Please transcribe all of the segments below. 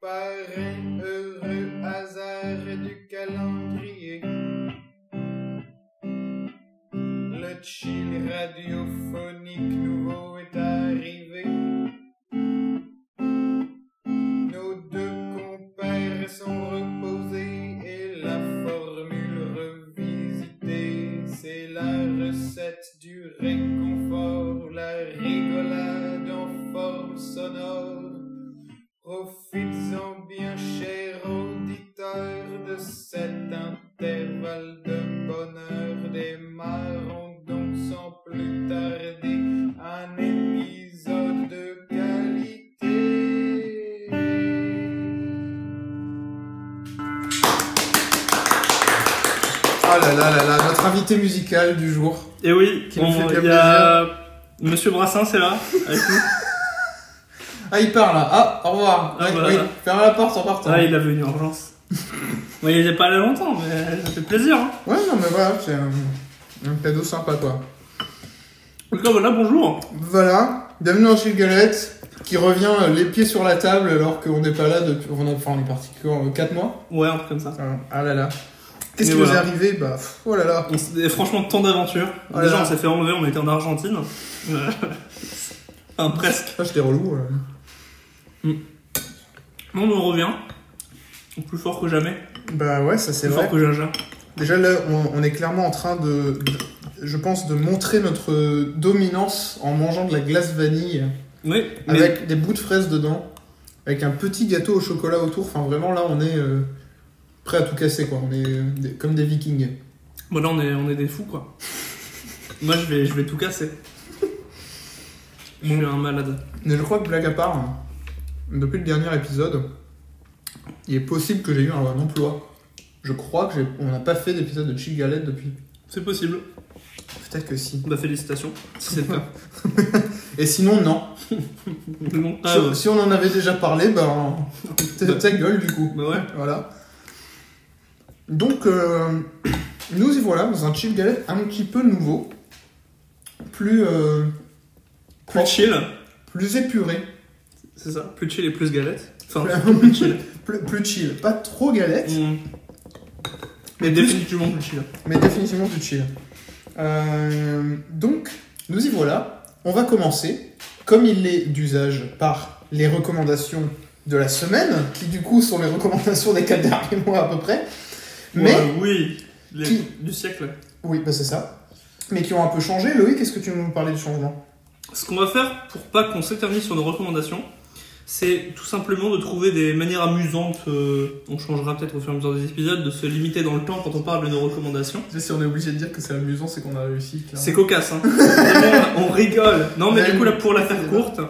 Parrain heureux hasard du calendrier. Le chill radiophonique nouveau du jour. Et oui, Qui nous fait bien y a Monsieur Brassin, c'est là, avec nous. Ah, il part là. Ah, au revoir. Ah, Ouais, oui, là. ferme la porte en partant. Ah, il avait une urgence. Moi, il est pas là longtemps, mais ça fait plaisir. Hein. Ouais, non, mais voilà, c'est un, un cadeau sympa quoi. En tout cas, voilà, bonjour. Voilà, bienvenue dans Chill Galette, qui revient euh, les pieds sur la table alors qu'on n'est pas là depuis. On, a, enfin, on est parti quand 4 mois Ouais, un truc comme ça. Ah, Ah là là. Qu'est-ce qui nous est voilà. arrivé Bah, pff, oh là là. On franchement, tant d'aventures. Oh Déjà, là. on s'est fait enlever, on était en Argentine. Euh, enfin, presque. Ah, j'étais relou. euh. Non, mais on revient. Plus fort que jamais. Bah ouais, ça c'est Plus vrai. fort que Jaja. Déjà là, on, on est clairement en train de, de- je pense, de montrer notre dominance en mangeant de la glace vanille Oui, mais avec des bouts de fraises dedans, avec un petit gâteau au chocolat autour. Enfin, vraiment là, on est euh, prêt à tout casser quoi. On est euh, des- comme des vikings. bon, là, on est, on est des fous, quoi. Moi, je vais, je vais tout casser. Je suis un malade. Mais je crois que blague à part, hein, depuis le dernier épisode, il est possible que j'ai eu un, un emploi. Je crois que j'ai- on n'a pas fait d'épisode de Chill Galette depuis. C'est possible. Peut-être que si. Bah, félicitations, si c'est le cas. Et sinon, non. Ah, si, si on en avait déjà parlé, ben, ta, Bah. ta gueule du coup. bah ouais. Voilà. Donc, euh, nous y voilà dans un chill galette un petit peu nouveau, plus, euh, Plus chill, plus épuré, c'est ça. Plus chill et plus galette. Enfin, Plus- chill. plus, plus chill. Pas trop galette, Mm. mais, Mais plus- définitivement plus chill. mais définitivement plus chill. Euh, donc, nous y voilà. On va commencer, comme il est d'usage, par les recommandations de la semaine, qui du coup sont les recommandations des 4 derniers mois à peu près. Mais, Ouais, oui, les- Qui- du siècle. oui, bah c'est ça. Mais qui ont un peu changé. Loïc, est-ce que tu veux nous parler du changement? Ce qu'on va faire pour pas qu'on s'éternise sur nos recommandations, c'est tout simplement de trouver des manières amusantes. euh, on changera peut-être au fur et à mesure des épisodes, de se limiter dans le temps quand on parle de nos recommandations. Si on est obligé de dire que c'est amusant, c'est qu'on a réussi. C'est cocasse, hein. On rigole. Non, mais Ouais, du coup, là, pour la faire courte,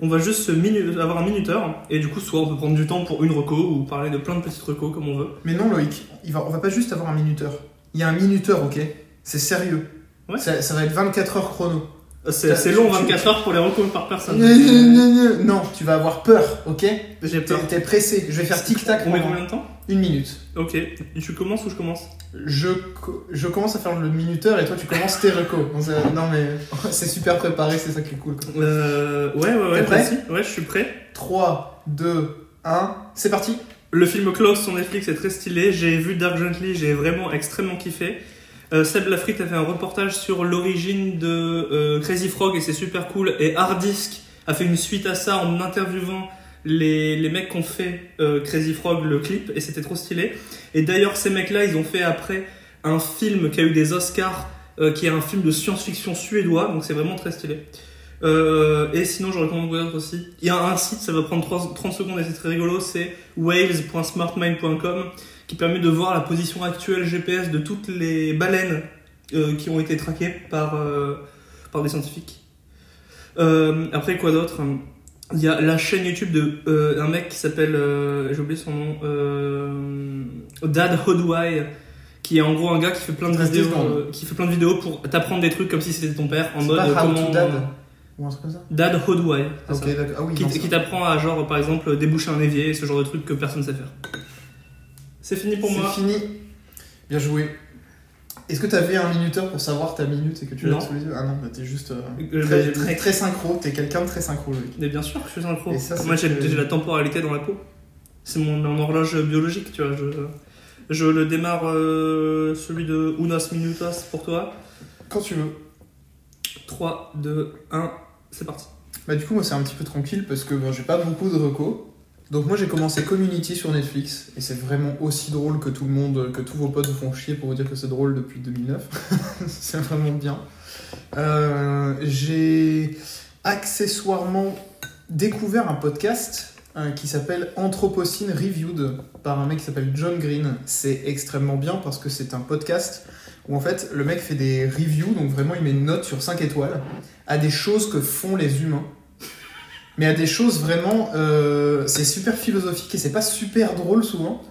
on va juste se avoir un minuteur. Et du coup, soit on peut prendre du temps pour une reco ou parler de plein de petites recos comme on veut. Mais non, Loïc, il va, on va pas juste avoir un minuteur. Il y a un minuteur, ok? C'est sérieux. Ouais. Ça, ça va être 24 heures chrono. C'est T'as- c'est long, tu- 24 heures pour les recos par personne. Non, tu vas avoir peur, ok? J'ai peur. T'es pressé. Je vais faire tic-tac On met combien de temps? Une minute. Ok. Tu commences ou je commence Je, je commence à faire le minuteur et toi tu commences tes recos. Non, mais c'est super préparé, c'est ça qui est cool. quoi. Euh. Ouais, ouais, ouais. Prêt. Ouais, je suis prêt. 3, 2, 1, c'est parti Le film Close sur Netflix est très stylé. J'ai vu Dark Gently, j'ai vraiment extrêmement kiffé. Euh, Seb Lafrite a fait un reportage sur l'origine de euh, Crazy Frog et c'est super cool. Et Hard Disk a fait une suite à ça en interviewant les, les mecs qui ont fait euh, Crazy Frog, le clip, et c'était trop stylé. Et d'ailleurs, ces mecs-là, ils ont fait après un film qui a eu des Oscars, euh, qui est un film de science-fiction suédois, donc c'est vraiment très stylé. Euh, et sinon, je recommande quoi d'autre aussi. Il y a un site, ça va prendre 3 30 secondes et c'est très rigolo, c'est whales.smartmind.com qui permet de voir la position actuelle GPS de toutes les baleines qui ont été traquées par, par des scientifiques. Après, quoi d'autre? Il y a la chaîne YouTube de euh, un mec qui s'appelle, euh, j'ai oublié son nom, euh, Dad Hodwai, qui est en gros un gars qui fait plein de 13 vidéos, qui fait plein de vidéos pour t'apprendre des trucs comme si c'était ton père en mode pas to comment Dad Ou un truc comme ça Dad Hodwai. Ah oui, Qui, t'apprend à genre par exemple déboucher un évier, ce genre de trucs que personne sait faire. C'est fini pour moi. C'est fini. Bien joué. Est-ce que t'avais un minuteur pour savoir ta minute et que tu l'as Non. sous les yeux? Ah non, bah t'es juste euh, Euh, très, bah, très, très synchro, t'es quelqu'un de très synchro, Loïc. Mais bien sûr que je suis synchro. Et ça, c'est Moi j'ai que- la temporalité dans la peau. C'est mon, mon horloge biologique, tu vois. Je, je le démarre, euh, celui de Unas Minutas pour toi. Quand tu veux. 3, 2, 1, c'est parti. Bah du coup moi c'est un petit peu tranquille parce que bon, j'ai pas beaucoup de recos. Donc moi j'ai commencé Community sur Netflix et c'est vraiment aussi drôle que tout le monde, que tous vos potes vous font chier pour vous dire que c'est drôle depuis 2009. c'est vraiment bien. Euh, j'ai accessoirement découvert un podcast euh, qui s'appelle Anthropocene Reviewed par un mec qui s'appelle John Green. C'est extrêmement bien parce que c'est un podcast où en fait le mec fait des reviews, donc vraiment il met une note sur 5 étoiles à des choses que font les humains. Mais à des choses vraiment. euh, c'est super philosophique et c'est pas super drôle souvent.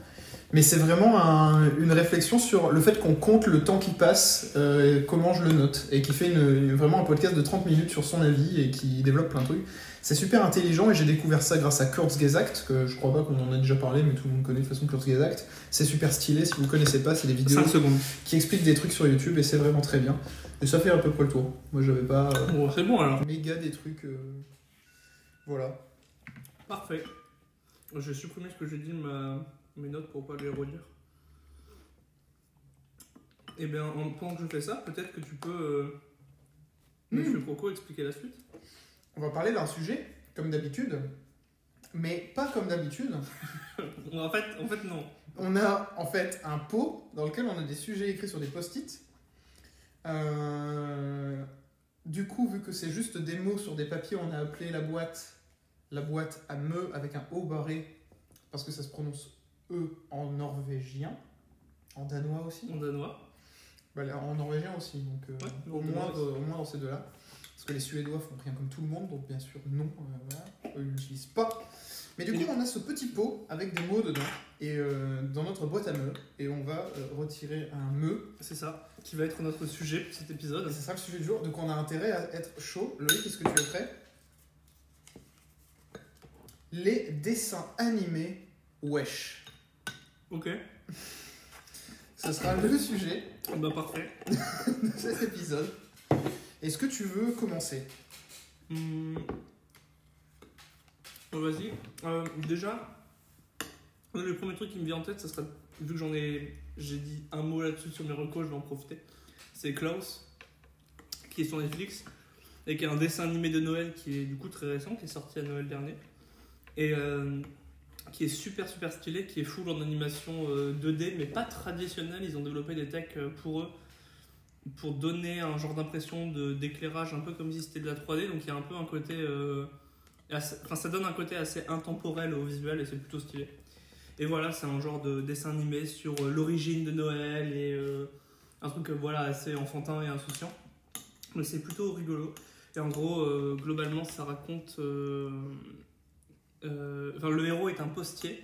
Mais c'est vraiment un- une réflexion sur le fait qu'on compte le temps qui passe, euh, et comment je le note. Et qui fait une- vraiment un podcast de 30 minutes sur son avis et qui développe plein de trucs. C'est super intelligent et j'ai découvert ça grâce à Kurzgesagt, que je crois pas qu'on en a déjà parlé, mais tout le monde connaît de toute façon Kurzgesagt. C'est super stylé, si vous connaissez pas, c'est des vidéos 5 secondes. qui expliquent des trucs sur YouTube et c'est vraiment très bien. Et ça fait à peu près le tour. Moi j'avais pas euh, Bon, c'est bon alors. méga des trucs. euh, Voilà. Parfait. Je vais supprimer ce que j'ai dit ma- mes notes pour pas les relire. Et bien, en- pendant que je fais ça, peut-être que tu peux, euh, Monsieur Croco, expliquer la suite. On va parler d'un sujet, comme d'habitude, mais pas comme d'habitude. En fait, en fait, non. On a en fait un pot dans lequel on a des sujets écrits sur des post-it. Euh, Du coup, vu que c'est juste des mots sur des papiers, on a appelé la boîte la boîte à me avec un O barré parce que ça se prononce E en norvégien, en danois aussi. En danois. Bah, en norvégien aussi, donc euh, Ouais, au, moins, danois au moins dans ces deux-là. Parce que les Suédois font rien comme tout le monde, donc bien sûr non, euh, voilà, eux ils n'utilisent pas. Mais du coup, on a ce petit pot avec des mots dedans, et euh, dans notre boîte à me, et on va retirer un me. C'est ça, qui va être notre sujet pour cet épisode. Et c'est ça le sujet du jour, donc on a intérêt à être chaud. Loïc, est-ce que tu es prêt? Les dessins animés Wesh. Ok, Ce sera le sujet bah parfait. de cet épisode. Est-ce que tu veux commencer? Oh, Vas-y. Euh, déjà, le premier truc qui me vient en tête, ça serait, vu que j'en ai, j'ai dit un mot là-dessus sur mes recos, je vais en profiter. C'est Klaus, qui est sur Netflix, et qui est un dessin animé de Noël qui est du coup très récent, qui est sorti à Noël dernier, et euh, qui est super super stylé, qui est full en animation euh, 2D, mais pas traditionnelle. Ils ont développé des techs euh, pour eux pour donner un genre d'impression d'éclairage un peu comme si c'était de la 3D donc il y a un peu un côté euh, enfin ça donne un côté assez intemporel au visuel et c'est plutôt stylé. Et voilà c'est un genre de dessin animé sur euh, l'origine de Noël et euh, un truc euh, voilà assez enfantin et insouciant. Mais c'est plutôt rigolo. Et en gros euh, globalement ça raconte euh, enfin le héros est un postier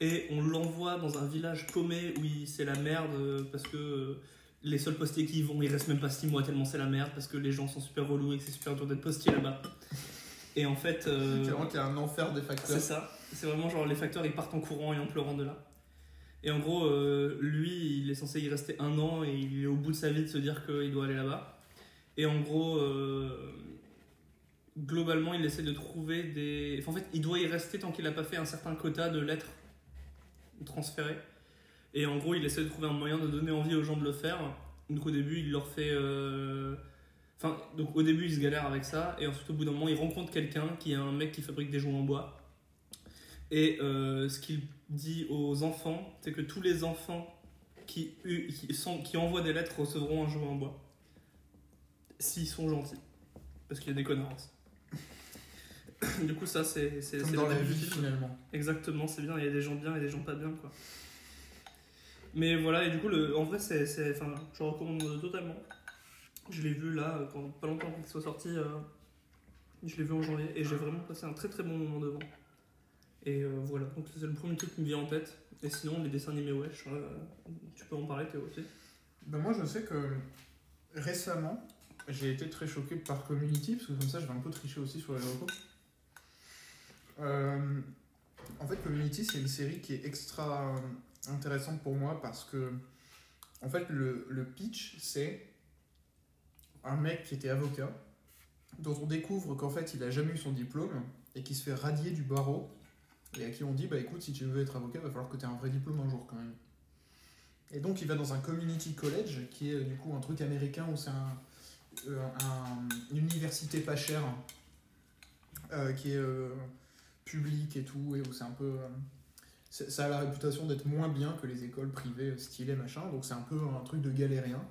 et on l'envoie dans un village paumé où c'est la merde euh, parce que euh, les seuls postiers qui y vont, ils restent même pas 6 mois tellement c'est la merde parce que les gens sont super relous et que c'est super dur d'être postier là-bas. Et en fait, euh, C'est vraiment qu'il y a un enfer des facteurs. c'est ça. C'est vraiment genre les facteurs ils partent en courant et en pleurant de là. Et en gros, euh, lui, il est censé y rester un an et il est au bout de sa vie de se dire qu'il doit aller là-bas. Et en gros, euh, globalement, il essaie de trouver des. En fait, il doit y rester tant qu'il n'a pas fait un certain quota de lettres transférées. Et en gros, il essaie de trouver un moyen de donner envie aux gens de le faire. Donc au début, il leur fait. euh, Enfin, donc au début, il se galère avec ça. Et ensuite, au bout d'un moment, il rencontre quelqu'un qui est un mec qui fabrique des jouets en bois. Et euh, ce qu'il dit aux enfants, c'est que tous les enfants qui, qui envoient des lettres recevront un jouet en bois. S'ils sont gentils. Parce qu'il y a des connards. Du coup, ça, c'est c'est- Comme c'est dans le la début du vie film. finalement. Exactement, c'est bien, il y a des gens bien et des gens pas bien, quoi. Mais voilà, et du coup, le, en vrai, c'est, c'est- enfin, je recommande totalement. Je l'ai vu là, quand, pas longtemps qu'il soit sorti, euh, je l'ai vu en janvier, et j'ai vraiment passé un très très bon moment devant. Et euh, voilà, donc c'est le premier truc qui me vient en tête. Et sinon, les dessins animés Wesh, euh, tu peux en parler, Théo aussi. Ben moi, je sais que récemment, j'ai été très choqué par Community, parce que comme ça, je vais un peu tricher aussi sur les recos. Euh, en fait, Community, c'est une série qui est extra intéressante pour moi parce que, en fait, le, pitch, c'est un mec qui était avocat, dont on découvre qu'en fait, il a jamais eu son diplôme et qui se fait radier du barreau et à qui on dit bah écoute si tu veux être avocat va falloir que tu aies un vrai diplôme un jour quand même. Et donc il va dans un community college qui est du coup un truc américain où c'est euh, un- une université pas chère euh, qui est publique et tout et où c'est un peu euh, ça a la réputation d'être moins bien que les écoles privées euh, stylées machin donc c'est un peu un truc de galérien.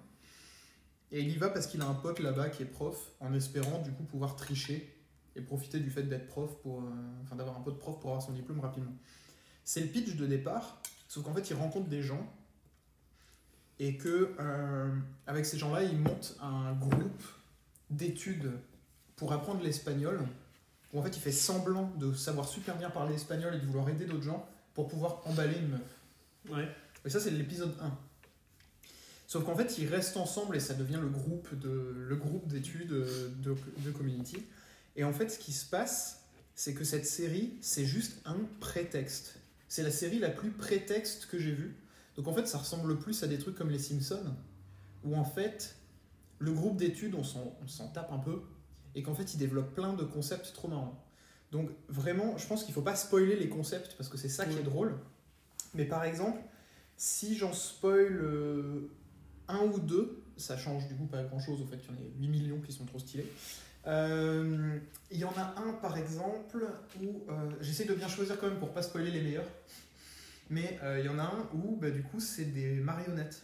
Et il y va parce qu'il a un pote là-bas qui est prof en espérant du coup pouvoir tricher et profiter du fait d'être prof pour euh, enfin d'avoir un pote prof pour avoir son diplôme rapidement. C'est le pitch de départ, sauf qu'en fait il rencontre des gens et que avec ces gens-là il monte un groupe d'études pour apprendre l'espagnol où en fait il fait semblant de savoir super bien parler espagnol et de vouloir aider d'autres gens pour pouvoir emballer une meuf. Ouais. Et ça, c'est l'épisode 1. Sauf qu'en fait, ils restent ensemble et ça devient le groupe de le groupe d'études euh, de, de Community. Et en fait, ce qui se passe, c'est que cette série, c'est juste un prétexte. C'est la série la plus prétexte que j'ai vue. Donc en fait, ça ressemble plus à des trucs comme les Simpsons, où en fait, le groupe d'études, on s'en on s'en tape un peu, et qu'en fait, ils développent plein de concepts trop marrants. Donc vraiment, je pense qu'il faut pas spoiler les concepts, parce que c'est ça qui est drôle. Mais par exemple, si j'en spoil euh, un ou deux, ça change du coup pas grand chose au fait qu'il y en ait 8 millions qui sont trop stylés. Euh, Il y en a un par exemple où euh, j'essaie de bien choisir quand même pour pas spoiler les meilleurs. Mais euh, il y en a un où bah, du coup c'est des marionnettes.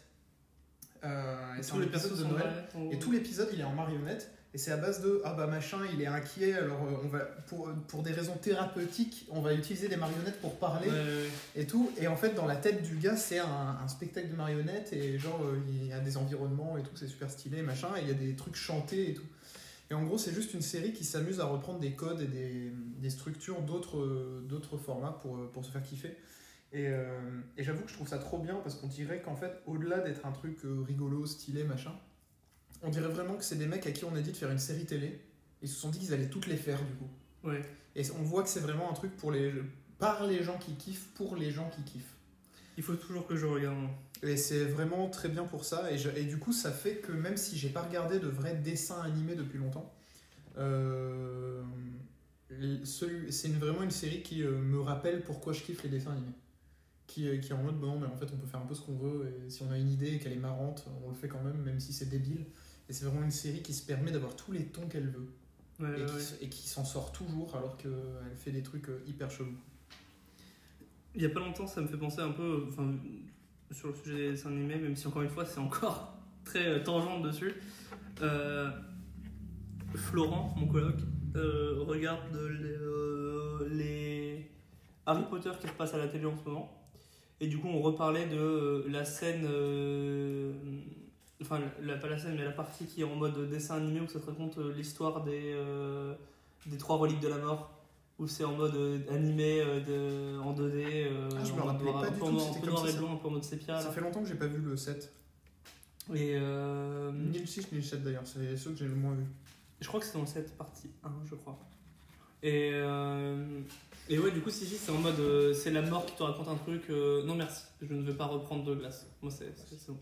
Et Tous les de Noël. Et tout l'épisode, il est en marionnette. Et c'est à base de ah bah machin, il est inquiet. Alors euh, on va pour, pour des raisons thérapeutiques, on va utiliser des marionnettes pour parler Ouais, ouais, ouais. et tout. Et en fait, dans la tête du gars, c'est un, un spectacle de marionnettes et genre euh, il y a des environnements et tout, c'est super stylé machin. Et il y a des trucs chantés et tout. Et en gros, c'est juste une série qui s'amuse à reprendre des codes et des, des structures d'autres euh, d'autres formats pour, pour se faire kiffer. Et, euh, et j'avoue que je trouve ça trop bien parce qu'on dirait qu'en fait, au-delà d'être un truc rigolo, stylé, machin, on dirait vraiment que c'est des mecs à qui on a dit de faire une série télé. Ils se sont dit qu'ils allaient toutes les faire du coup. Ouais. Et on voit que c'est vraiment un truc pour les, par les gens qui kiffent, pour les gens qui kiffent. Il faut toujours que je regarde. Et c'est vraiment très bien pour ça. Et, je- et du coup, ça fait que même si j'ai pas regardé de vrais dessins animés depuis longtemps, euh, c'est vraiment une série qui euh, me rappelle pourquoi je kiffe les dessins animés. Qui, euh, qui est en mode, bon, mais en fait, on peut faire un peu ce qu'on veut. Et si on a une idée et qu'elle est marrante, on le fait quand même, même si c'est débile. Et c'est vraiment une série qui se permet d'avoir tous les tons qu'elle veut. Ouais, et ouais, qui, ouais. s'en sort toujours alors qu'elle fait des trucs euh, hyper chelous. Il y a pas longtemps, ça me fait penser un peu, enfin, sur le sujet des dessins animés, même si encore une fois, c'est encore très euh, tangente dessus. Euh, Florent, mon coloc, euh, regarde les, euh, les Harry Potter qui repassent à la télé en ce moment. Et du coup, on reparlait de euh, la scène, euh, enfin, la, pas la scène, mais la partie qui est en mode dessin animé où ça te raconte euh, l'histoire des, euh, des trois reliques de la mort où c'est en mode euh, animé de, en 2D, euh, Ah, je me rappelais pas du tout, peu comme noir ça, et blanc, un peu en mode sépia. Ça là. fait longtemps que j'ai pas vu le 7. Et euh, Ni le 6 ni le 7 d'ailleurs, c'est ceux que j'ai le moins vu. je crois que c'est dans cette partie 1, je crois. Et, euh, et ouais, du coup, si, si, c'est en mode euh, c'est la mort qui te raconte un truc. non, merci, je ne vais pas reprendre de glace. Moi, c'est bon.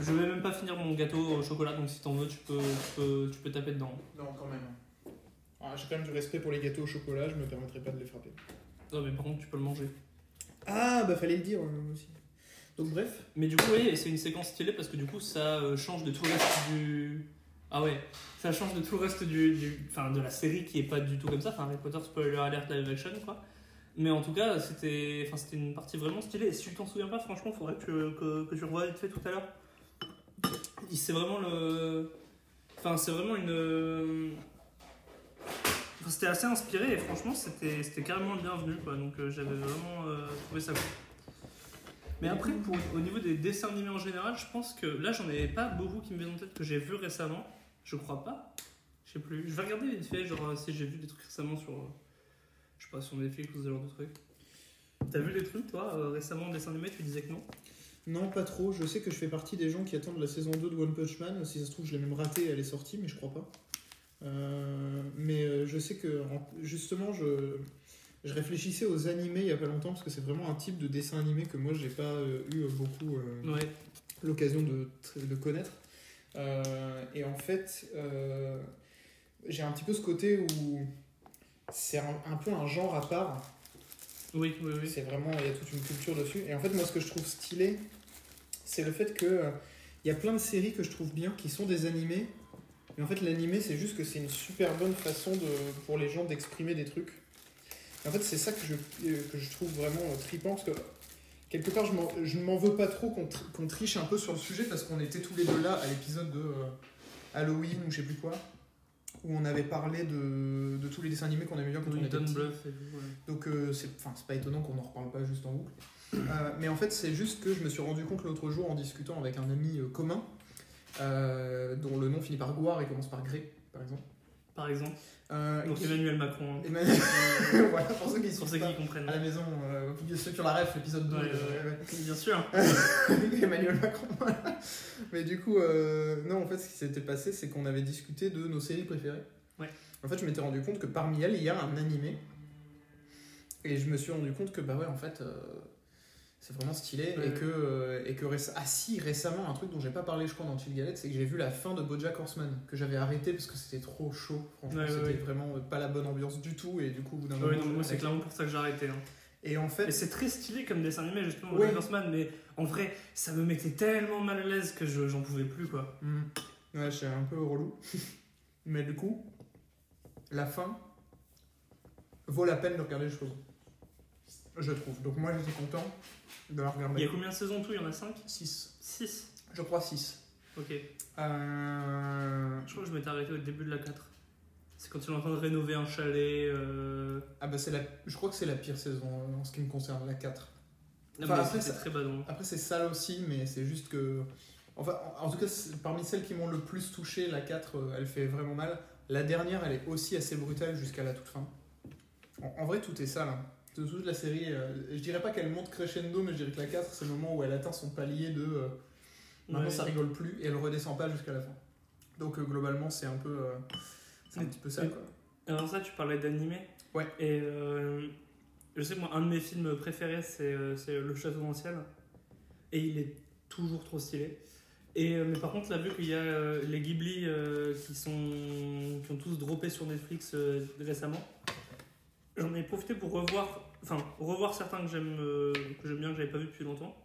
Je vais même pas finir mon gâteau au chocolat, donc si t'en veux, tu peux, tu, peux, tu peux taper dedans. Non, quand même. Ah, j'ai quand même du respect pour les gâteaux au chocolat, je me permettrai pas de les frapper. Non, mais par contre, tu peux le manger. Ah, bah fallait le dire euh, aussi. Donc bref. Mais du coup, oui, c'est une séquence stylée parce que du coup, ça euh, change de tout le reste du. Ah ouais, ça change de tout le reste du, du- enfin, de la série qui est pas du tout comme ça. Enfin, Harry Potter spoiler alert live action, quoi. Mais en tout cas, c'était, enfin, une partie vraiment stylée. Et si tu t'en souviens pas, franchement, faudrait que, que, que tu revoies vite fait tout à l'heure. C'est vraiment le. Enfin, c'est vraiment une. C'était assez inspiré et franchement, c'était, carrément le bienvenu, quoi. Donc, euh, j'avais vraiment euh, trouvé ça cool. Mais après, pour, au niveau des dessins animés en général, je pense que là, j'en ai pas beaucoup qui me viennent en tête que j'ai vu récemment. Je crois pas. Je sais plus. Je vais regarder vite fait, genre si j'ai vu des trucs récemment sur. euh, Je sais pas, sur Netflix ou ce genre de trucs. T'as vu des trucs, toi, récemment en dessin animé Tu disais que non? Non, pas trop. Je sais que je fais partie des gens qui attendent la saison 2 de One Punch Man. Si ça se trouve, je l'ai même ratée elle est sortie, mais je crois pas. Euh, mais euh, je sais que, en- justement, je, je réfléchissais aux animés il y a pas longtemps parce que c'est vraiment un type de dessin animé que moi j'ai pas euh, eu beaucoup euh, Ouais. l'occasion de, de connaître. Euh, et en fait, j'ai un petit peu ce côté où c'est un, un peu un genre à part. Oui, oui, oui. C'est vraiment, il y a toute une culture dessus. Et en fait, moi, ce que je trouve stylé, c'est le fait que euh, il y a plein de séries que je trouve bien qui sont des animés. Mais en fait, l'animé, c'est juste que c'est une super bonne façon de, pour les gens d'exprimer des trucs. Et en fait, c'est ça que je, euh, que je trouve vraiment euh, trippant parce que quelque part, je, ne m'en veux pas trop qu'on tri- qu'on triche un peu sur le sujet parce qu'on était tous les deux là à l'épisode de euh, Halloween ou je sais plus quoi, où on avait parlé de, de tous les dessins animés qu'on aimait bien quand on Oui, était Don petit. Bluff et tout, ouais. Donc euh, c'est pas étonnant qu'on en reparle pas juste en boucle. Euh, mais en fait, c'est juste que je me suis rendu compte l'autre jour en discutant avec un ami euh, commun, euh, dont le nom finit par Gouard et commence par Gré, par exemple. Par exemple. Euh, Donc qui- Emmanuel Macron. hein. Emmanuel- voilà, pour ceux qui Pour ceux qui comprennent. à la maison, euh, ceux qui ont la ref, l'épisode 2. Ouais, euh, ouais. Bien sûr. Emmanuel Macron. Mais du coup, non, en fait, ce qui s'était passé, c'est qu'on avait discuté de nos séries préférées. Ouais. En fait, je m'étais rendu compte que parmi elles, il y a un animé. Et je me suis rendu compte que, bah ouais, en fait, c'est vraiment stylé. Ouais. Et que, euh, et que réc- ah si, récemment, un truc dont j'ai pas parlé, je crois, dans Chill Galette, c'est que j'ai vu la fin de Bojack Horseman, que j'avais arrêté parce que c'était trop chaud. Franchement, Ouais, c'était ouais. vraiment pas la bonne ambiance du tout. Et du coup, au bout d'un Ouais, moment, non, moi c'est clairement pour ça que j'ai arrêté. hein. Et en fait, c'est très stylé comme dessin animé, justement. Bojack Horseman, mais en vrai, ça me mettait tellement mal à l'aise que je- j'en pouvais plus, quoi. Hmm. Ouais, c'est un peu relou. Mais du coup, la fin vaut la peine de regarder jusqu'au bout. Je trouve. Donc moi j'étais content de la Il y a combien de saisons tout? Il y en a 5 6. 6 Je crois 6. Ok. Euh... Je crois que je m'étais arrêté au début de la 4. C'est quand ils sont en train de rénover un chalet. Euh... Ah bah c'est la... Je crois que c'est la pire saison en ce qui me concerne, la 4. Ah, Enfin, mais après, ça- très badant. Après c'est sale aussi, mais c'est juste que... Enfin, en en tout cas, c'est- parmi celles qui m'ont le plus touché, la 4, euh, elle fait vraiment mal. La dernière, elle est aussi assez brutale jusqu'à la toute fin. En, en vrai, tout est sale. hein. De toute la série, euh, je dirais pas qu'elle monte crescendo, mais je dirais que la 4, c'est le moment où elle atteint son palier de... euh, maintenant, Ouais. ça rigole plus, et elle redescend pas jusqu'à la fin. Donc, euh, globalement, c'est un peu... euh, c'est un petit peu sale, quoi. Alors ça, tu parlais d'animé. Ouais. Et je sais que moi, un de mes films préférés, c'est Le Château dans le ciel. Et il est toujours trop stylé. Et, mais par contre, là, vu qu'il y a les Ghibli qui, sont, qui ont tous droppé sur Netflix récemment, j'en ai profité pour revoir, enfin, revoir certains que j'aime euh, que j'aime bien, que j'avais pas vu depuis longtemps.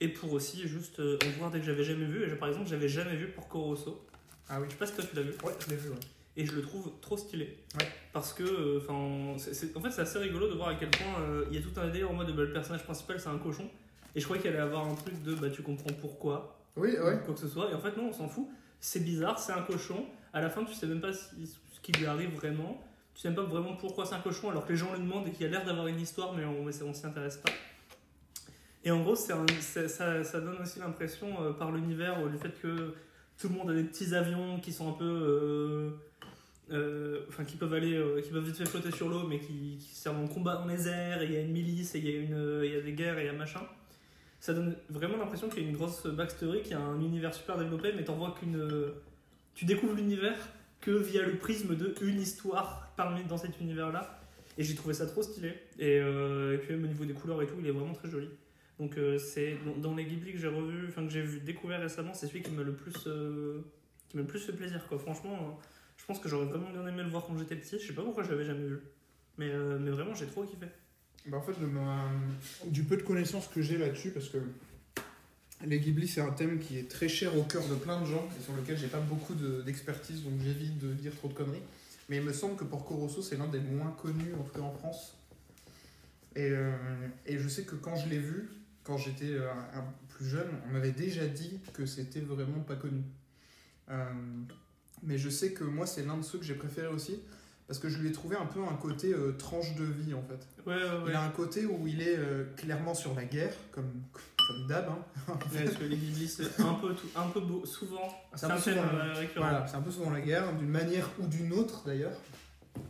Et pour aussi juste euh, en voir dès que j'avais jamais vu. Et par exemple, j'avais jamais vu Porco Rosso. Ah oui. Je sais pas si toi tu l'as vu Ouais, je l'ai vu, ouais. et je le trouve trop stylé. Ouais. Parce que, euh, enfin, en fait, c'est assez rigolo de voir à quel point euh, il y a tout un délire en mode bah, le personnage principal c'est un cochon. Et je croyais qu'il allait avoir un truc de bah tu comprends pourquoi, Oui, ouais. ou quoi que ce soit. Et en fait, non, on s'en fout. C'est bizarre, c'est un cochon. À la fin, tu sais même pas si- ce qui lui arrive vraiment. Tu sais pas vraiment pourquoi c'est un cochon alors que les gens le demandent et qu'il a l'air d'avoir une histoire, mais on, on s'y intéresse pas. Et en gros, ça, ça donne aussi l'impression euh, par l'univers, euh, du fait que tout le monde a des petits avions qui sont un peu. euh, euh, Enfin, qui peuvent aller. qui peuvent vite fait flotter sur l'eau, mais qui, servent en combat dans les airs, et il y a une milice, et il y, a y a des guerres, et il y a machin. Ça donne vraiment l'impression qu'il y a une grosse backstory, qu'il y a un univers super développé, mais t'en vois qu'une. Tu découvres l'univers que via le prisme de une histoire parmi dans cet univers-là. Et j'ai trouvé ça trop stylé. Et, euh, puis au niveau des couleurs et tout, il est vraiment très joli. Donc euh, c'est dans, les Ghibli que j'ai revu, enfin que j'ai vu découvert récemment, c'est celui qui m'a le plus euh, qui m'a le plus fait plaisir quoi. Franchement, euh, je pense que j'aurais vraiment bien aimé le voir quand j'étais petit. Je sais pas pourquoi je l'avais jamais vu, mais mais vraiment j'ai trop kiffé. Bah en fait, de du peu de connaissances que j'ai là-dessus, parce que les Ghibli, c'est un thème qui est très cher au cœur de plein de gens, et sur lequel j'ai pas beaucoup de- d'expertise, donc j'évite de dire trop de conneries. Mais il me semble que Porco Rosso, c'est l'un des moins connus, en tout cas en France. Et, euh, et je sais que quand je l'ai vu, quand j'étais euh, plus jeune, on m'avait déjà dit que c'était vraiment pas connu. Euh, mais je sais que moi, c'est l'un de ceux que j'ai préféré aussi, parce que je lui ai trouvé un peu un côté tranche de vie, en fait. Ouais ouais ouais. Il a un côté où il est clairement sur la guerre, comme, comme d'hab. hein. Ouais, parce que les Ghibli c'est un peu tout, un peu beau- souvent. C'est un euh. Voilà, c'est un peu souvent la guerre, d'une manière ou d'une autre d'ailleurs.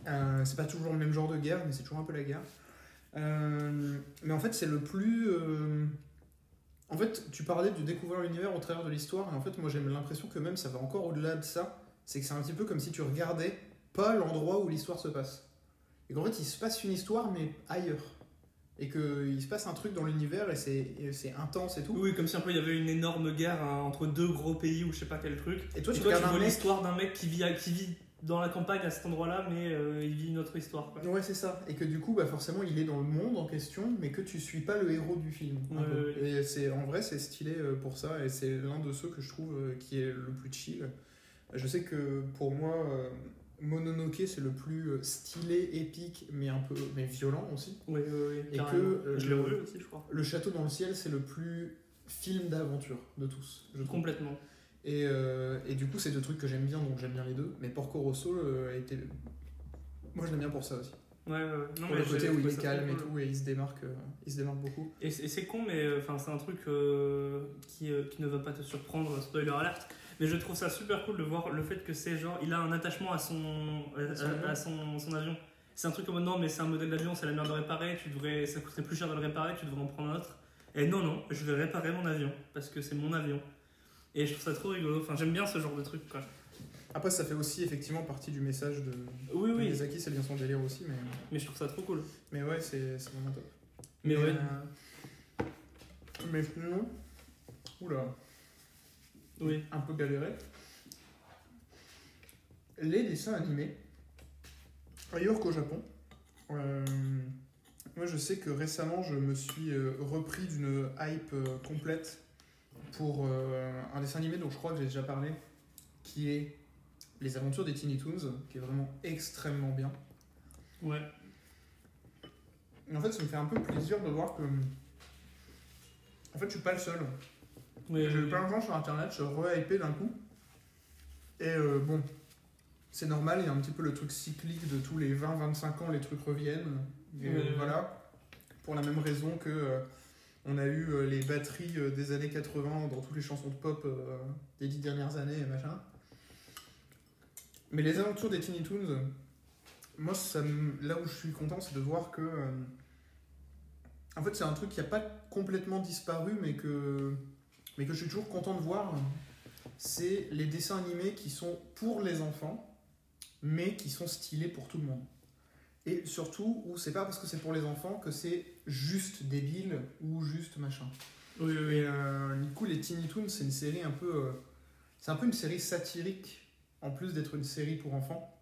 Euh, c'est pas toujours le même genre de guerre, mais c'est toujours un peu la guerre. Euh, mais en fait, c'est le plus. euh, En fait, tu parlais de découvrir l'univers au travers de l'histoire, et en fait, moi j'ai l'impression que même ça va encore au-delà de ça. C'est que c'est un petit peu comme si tu regardais pas l'endroit où l'histoire se passe. Et qu'en fait, il se passe une histoire, mais ailleurs. Et qu'il se passe un truc dans l'univers, et c'est intense et tout. Oui, comme si un peu il y avait une énorme guerre hein, entre deux gros pays ou je sais pas quel truc. Et toi, Et tu toi, tu vois mec. l'histoire d'un mec qui vit, à- qui vit dans la campagne à cet endroit-là, mais euh, il vit une autre histoire. Quoi. Ouais, c'est ça. Et que du coup, bah, forcément, il est dans le monde en question, mais que tu suis pas le héros du film. un Ouais, peu. ouais, Et c'est, en vrai, c'est stylé euh, pour ça, et c'est l'un de ceux que je trouve euh, qui est le plus chill. Je sais que pour moi, Mononoke, c'est le plus euh, stylé, épique, mais un peu mais violent aussi. Ouais, ouais, ouais, Et que, euh, je le- revu aussi, je crois. Le Château dans le ciel, c'est le plus film d'aventure de tous, je trouve. Complètement. Et, euh, et du coup, c'est deux trucs que j'aime bien, donc j'aime bien les deux. Mais Porco Rosso euh, a été. Moi, je l'aime bien pour ça aussi. Ouais, ouais, ouais. Non, pour mais le côté où il est calme et cool. tout, et il se démarque, euh, il se démarque beaucoup. Et c'est con, mais enfin c'est un truc qui, qui ne va pas te surprendre, spoiler alert. Mais je trouve ça super cool de voir le fait que c'est genre, il a un attachement à son, à, Son à son, son avion. C'est un truc comme non, mais c'est un modèle d'avion, c'est la merde de réparer, tu devrais, ça coûterait plus cher de le réparer, tu devrais en prendre un autre. Et non, non, je vais réparer mon avion parce que c'est mon avion. Et je trouve ça trop rigolo. Enfin, j'aime bien ce genre de truc, quoi. Après, ça fait aussi effectivement partie du message de, Oui, de oui, Miyazaki, c'est bien son délire aussi, mais, mais je trouve ça trop cool. mais ouais, c'est c'est vraiment top. Mais ouais, euh, mais sinon, oula, oui. un peu galéré. Les dessins animés, ailleurs qu'au Japon. euh, moi, je sais que récemment, je me suis euh, repris d'une hype euh, complète pour euh, un dessin animé dont je crois que j'ai déjà parlé, qui est Les Aventures des Tiny Toons, qui est vraiment extrêmement bien. Ouais. Et en fait, ça me fait un peu plaisir de voir que. En fait, je suis pas le seul. Oui, J'ai eu plein de gens sur internet se re-hyper d'un coup. Et euh, bon, c'est normal, il y a un petit peu le truc cyclique de tous les 20-25 ans, les trucs reviennent. Et, voilà. Pour la même raison que euh, on a eu euh, les batteries des années 80 dans toutes les chansons de pop euh, des dix dernières années et machin. Mais les aventures des Tiny Toons, moi, ça là où je suis content, c'est de voir que. en fait, c'est un truc qui n'a pas complètement disparu, mais que, mais que je suis toujours content de voir. C'est les dessins animés qui sont pour les enfants, mais qui sont stylés pour tout le monde. Et surtout, où c'est pas parce que c'est pour les enfants que c'est juste débile ou juste machin. Oui, oui, oui. Et euh, du coup, les Tiny Toons, c'est une série un peu. euh, c'est un peu une série satirique, en plus d'être une série pour enfants.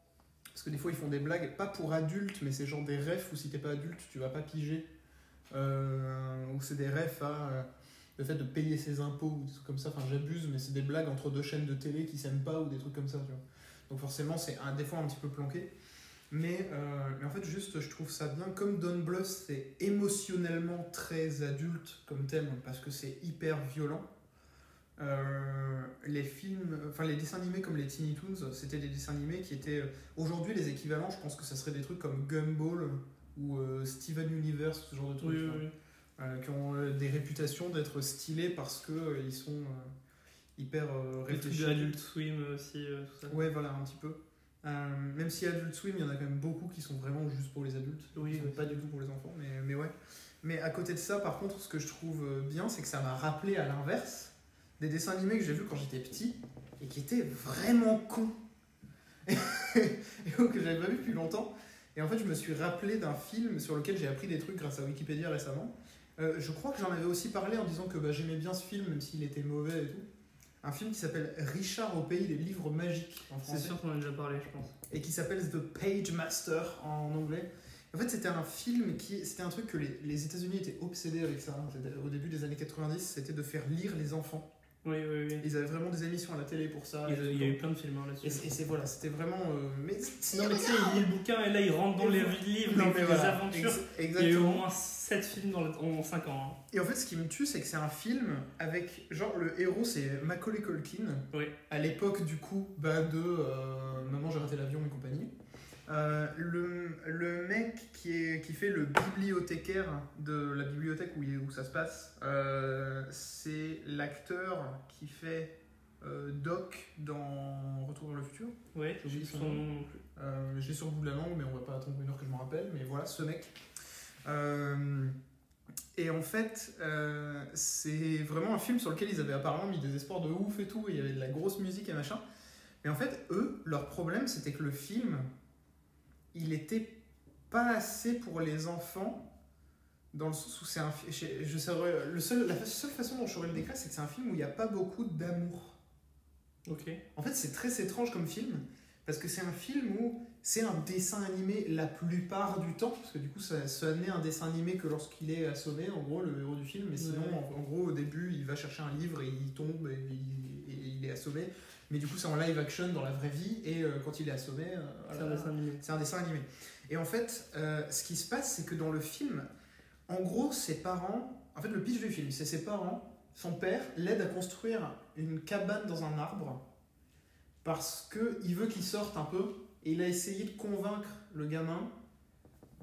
Parce que des fois, ils font des blagues, pas pour adultes, mais c'est genre des refs où si t'es pas adulte, tu vas pas piger. Euh, ou c'est des refs à euh, le fait de payer ses impôts ou des trucs comme ça. Enfin, j'abuse, mais c'est des blagues entre deux chaînes de télé qui s'aiment pas ou des trucs comme ça, tu vois. Donc, forcément, c'est un, des fois un petit peu planqué. Mais, euh, mais en fait, juste, je trouve ça bien. Comme Don Bluth, c'est émotionnellement très adulte comme thème, parce que c'est hyper violent. Euh, les films, enfin les dessins animés comme les Tiny Toons, c'était des dessins animés qui étaient aujourd'hui les équivalents. Je pense que ça serait des trucs comme Gumball ou euh, Steven Universe, ce genre de trucs, Oui, oui. Euh, qui ont euh, des réputations d'être stylés parce que euh, ils sont hyper réfléchis. de Adult Swim aussi, tout ça. Ouais, voilà, un petit peu. Euh, même si Adult Swim, il y en a quand même beaucoup qui sont vraiment juste pour les adultes. Oui, pas du tout pour les enfants, mais, mais ouais. Mais à côté de ça, par contre, ce que je trouve bien, c'est que ça m'a rappelé à l'inverse des dessins animés que j'ai vus quand j'étais petit et qui étaient vraiment cons. et que j'avais pas vu depuis longtemps. Et en fait, je me suis rappelé d'un film sur lequel j'ai appris des trucs grâce à Wikipédia récemment. Euh, je crois que j'en avais aussi parlé en disant que bah, j'aimais bien ce film, même s'il était mauvais et tout. Un film qui s'appelle Richard au pays des livres magiques en C'est français sûr qu'on en a déjà parlé, je pense. et qui s'appelle The Page Master en anglais. En fait, c'était un film qui. C'était un truc que les, les États-Unis étaient obsédés avec ça. hein. Au début des années 90, c'était de faire lire les enfants. Oui, oui, oui. Ils avaient vraiment des émissions à la télé pour ça. Il y a- tout. il y a eu plein de films hein, là-dessus. et c'est- voilà, c'était vraiment. euh, mais Non, mais tu sais, il lit le bouquin et là, il rentre dans les livres, Non, des voilà, aventures. ex- Il y a eu Exactement. au moins 7 films dans le- en 5 ans. hein. Et en fait, ce qui me tue, c'est que c'est un film avec. Genre, le héros, c'est Macaulay Culkin. Oui. À l'époque, du coup, bah, de euh, Maman, j'ai raté l'avion et compagnie. Euh, le, le mec qui, est, qui fait le bibliothécaire de la bibliothèque où, il- où ça se passe, euh, c'est l'acteur qui fait euh, Doc dans Retour vers le futur. Ouais, J'ai j'ai son nom. sur le bout de la langue, mais on va pas attendre une heure que je m'en rappelle. Mais voilà, ce mec. Et en fait, c'est vraiment un film sur lequel ils avaient apparemment mis des espoirs de ouf et tout. et Il y avait de la grosse musique et machin. Mais en fait, eux, leur problème, c'était que le film, il était pas assez pour les enfants. Dans le sens où c'est un je, le seul, la seule façon dont je saurais le décrire, c'est que c'est un film où il n'y a pas beaucoup d'amour. Ok. En fait, c'est très étrange comme film parce que c'est un film où c'est un dessin animé la plupart du temps, parce que du coup ça, ça n'est un dessin animé que lorsqu'il est assommé, en gros, le héros du film, mais sinon, Ouais. en, en gros, au début, il va chercher un livre et il tombe et il est assommé, mais du coup c'est en live action dans la vraie vie, et euh, quand il est assommé, euh, C'est voilà. un dessin animé. C'est un dessin animé. Et en fait, euh, ce qui se passe, c'est que dans le film, en gros, ses parents. En fait, le pitch du film, c'est ses parents, son père, l'aide à construire une cabane dans un arbre parce qu'il veut qu'il sorte un peu. Et il a essayé de convaincre le gamin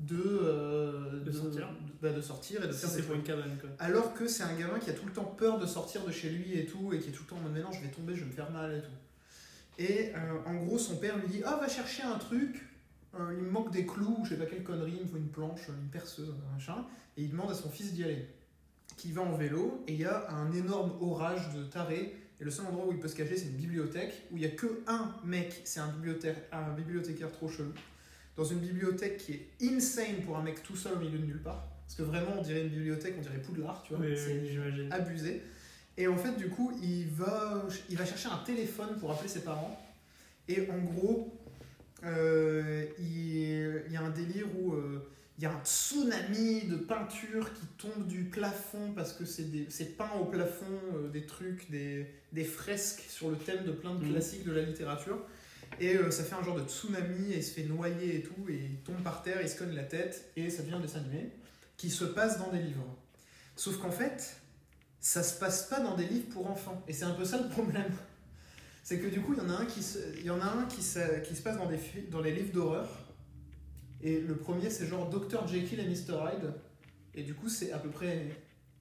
de, euh, De sortir. de, bah, de sortir et de Si faire des c'est pour une cabane, quoi. Alors que c'est un gamin qui a tout le temps peur de sortir de chez lui et tout, et qui est tout le temps en mode mais non, je vais tomber, je vais me faire mal et tout. Et euh, en gros, son père lui dit Ah, va chercher un truc, euh, il me manque des clous, je sais pas quelle connerie, il me faut une planche, une perceuse, un machin. Et il demande à son fils d'y aller. Qui va en vélo, et il y a un énorme orage de tarés. Et le seul endroit où il peut se cacher, c'est une bibliothèque, où il y a que un mec, c'est un, bibliothécaire- un bibliothécaire trop chelou, dans une bibliothèque qui est insane pour un mec tout seul au milieu de nulle part. Parce que vraiment, on dirait une bibliothèque, on dirait Poudlard, tu vois. Oui, C'est oui, j'imagine. abusé. Et en fait, du coup, il va, il va chercher un téléphone pour appeler ses parents. Et en gros, euh, il, il y a un délire où euh, il y a un tsunami de peinture qui tombe du plafond parce que c'est peint au plafond euh, des trucs, des, des fresques sur le thème de plein de Mhm. classiques de la littérature. Et euh, ça fait un genre de tsunami et il se fait noyer et tout, et il tombe par terre, il se cogne la tête, et ça devient un dessin qui se passe dans des livres. Sauf qu'en fait, ça se passe pas dans des livres pour enfants. Et c'est un peu ça le problème. C'est que du coup, il y en a un qui se, il y en a un qui se, qui se passe dans, des, dans les livres d'horreur. Et le premier, c'est genre Dr. Jekyll et Mr. Hyde. Et du coup, c'est à peu près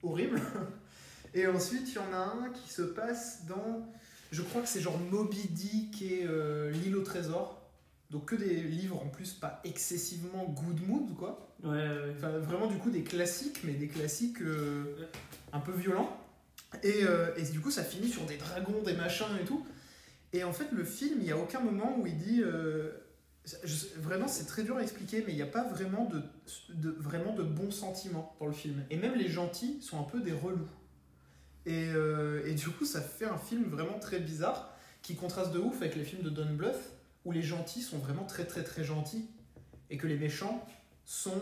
horrible. Et ensuite, il y en a un qui se passe dans. Je crois que c'est genre Moby Dick et euh, L'île au trésor. Donc que des livres en plus pas excessivement good mood, quoi. Ouais, ouais. Enfin, vraiment, du coup, des classiques, mais des classiques euh, un peu violents. Et, euh, et du coup, ça finit sur des dragons, des machins et tout. Et en fait, le film, il n'y a aucun moment où il dit. euh, je vraiment, c'est très dur à expliquer, mais il n'y a pas vraiment de, de, vraiment de bons sentiments dans le film. Et même les gentils sont un peu des relous. Et, euh, et du coup, ça fait un film vraiment très bizarre qui contraste de ouf avec les films de Don Bluth où les gentils sont vraiment très très très gentils et que les méchants sont